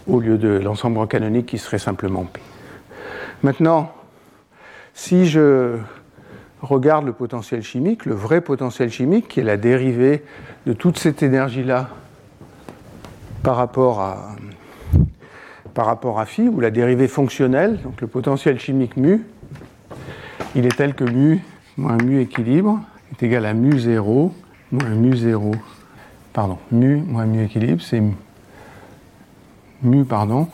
au lieu de l'ensemble canonique qui serait simplement P. Maintenant, si je regarde le potentiel chimique, le vrai potentiel chimique, qui est la dérivée de toute cette énergie-là par rapport à, par rapport à phi, ou la dérivée fonctionnelle, donc le potentiel chimique mu, il est tel que mu moins mu équilibre est égal à mu 0 moins mu 0, pardon, mu moins mu équilibre, c'est mu, pardon,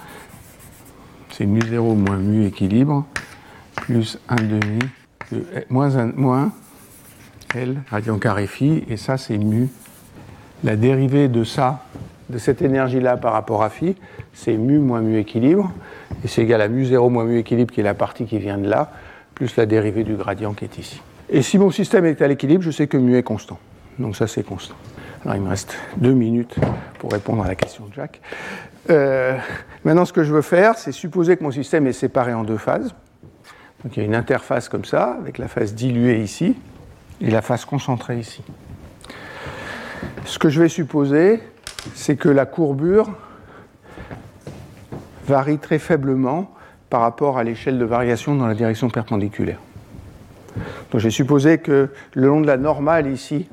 c'est mu 0 moins mu équilibre, plus 1 demi, de, moins, 1, moins L radian carré phi, et ça c'est mu. La dérivée de ça, de cette énergie-là par rapport à phi, c'est mu moins mu équilibre, et c'est égal à mu 0 moins mu équilibre, qui est la partie qui vient de là, plus la dérivée du gradient qui est ici. Et si mon système est à l'équilibre, je sais que mu est constant. Donc ça c'est constant. Alors il me reste deux minutes pour répondre à la question de Jacques. Euh, maintenant, ce que je veux faire, c'est supposer que mon système est séparé en deux phases. Donc il y a une interface comme ça, avec la phase diluée ici et la phase concentrée ici. Ce que je vais supposer, c'est que la courbure varie très faiblement par rapport à l'échelle de variation dans la direction perpendiculaire. Donc j'ai supposé que le long de la normale ici,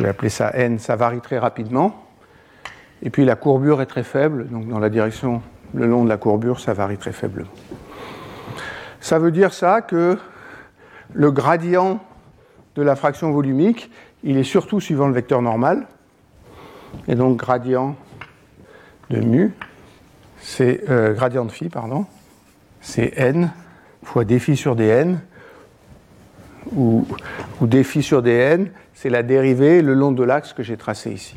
je vais appeler ça n, ça varie très rapidement. Et puis la courbure est très faible, donc dans la direction le long de la courbure, ça varie très faiblement. Ça veut dire ça que le gradient de la fraction volumique, il est surtout suivant le vecteur normal. Et donc gradient de mu, c'est euh, gradient de phi, pardon, c'est n fois dφ sur dn, ou, ou dφ sur dn, c'est la dérivée le long de l'axe que j'ai tracé ici.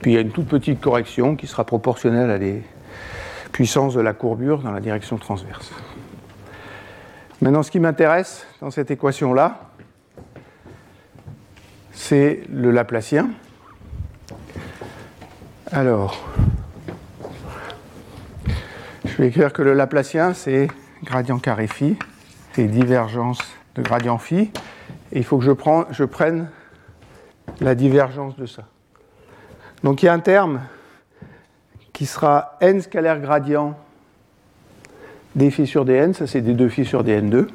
Puis il y a une toute petite correction qui sera proportionnelle à des puissances de la courbure dans la direction transverse. Maintenant, ce qui m'intéresse dans cette équation-là, c'est le Laplacien. Alors, je vais écrire que le Laplacien, c'est gradient carré phi, c'est divergence de gradient phi, et il faut que je, prenne la divergence de ça. Donc il y a un terme qui sera n scalaire gradient des phi sur dn, ça c'est des 2 phi sur dn2.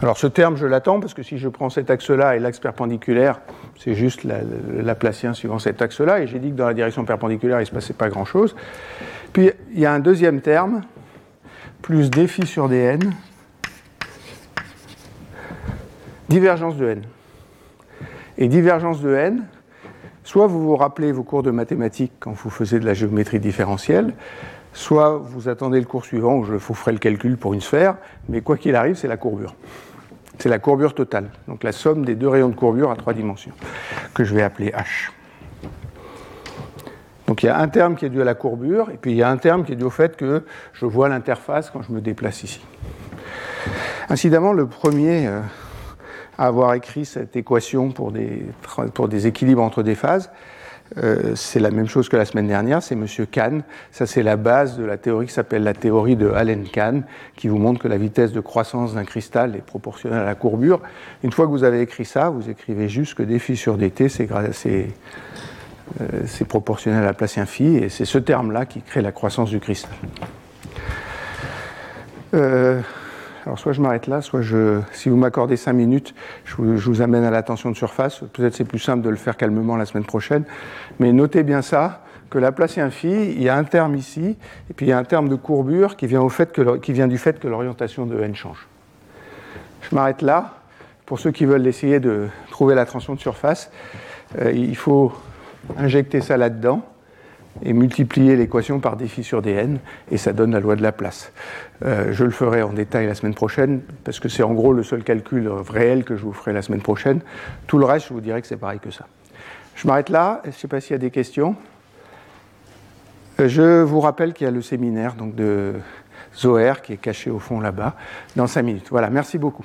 Alors ce terme, je l'attends parce que si je prends cet axe-là et l'axe perpendiculaire, c'est juste la, Laplacien suivant cet axe-là, et j'ai dit que dans la direction perpendiculaire, il ne se passait pas grand-chose. Puis il y a un deuxième terme, plus dφ sur dn, divergence de n. Et divergence de n, soit vous vous rappelez vos cours de mathématiques quand vous faisiez de la géométrie différentielle, soit vous attendez le cours suivant où je vous ferai le calcul pour une sphère, mais quoi qu'il arrive, c'est la courbure. C'est la courbure totale, donc la somme des deux rayons de courbure à trois dimensions, que je vais appeler h. Donc il y a un terme qui est dû à la courbure, et puis il y a un terme qui est dû au fait que je vois l'interface quand je me déplace ici. Incidemment, le premier euh, avoir écrit cette équation pour des, pour des équilibres entre des phases, euh, c'est la même chose que la semaine dernière, c'est M. Kahn. Ça, c'est la base de la théorie qui s'appelle la théorie de Allen-Kahn, qui vous montre que la vitesse de croissance d'un cristal est proportionnelle à la courbure. Une fois que vous avez écrit ça, vous écrivez juste que dφ sur dt, c'est euh, c'est proportionnel à la place phi, et c'est ce terme-là qui crée la croissance du cristal. Euh, alors soit je m'arrête là, soit je, si vous m'accordez 5 minutes, je vous, amène à la tension de surface. Peut-être c'est plus simple de le faire calmement la semaine prochaine. Mais notez bien ça, que la place phi, il y a un terme ici, et puis il y a un terme de courbure qui vient, au fait que, qui vient du fait que l'orientation de n change. Je m'arrête là. Pour ceux qui veulent essayer de trouver la tension de surface, euh, il faut injecter ça là-dedans et multiplier l'équation par dφ sur dn, et ça donne la loi de la place. Euh, je le ferai en détail la semaine prochaine, parce que c'est en gros le seul calcul réel que je vous ferai la semaine prochaine. Tout le reste, je vous dirai que c'est pareil que ça. Je m'arrête là, je ne sais pas s'il y a des questions. Euh, je vous rappelle qu'il y a le séminaire donc, de Zoher qui est caché au fond là-bas, dans 5 minutes. Voilà, merci beaucoup.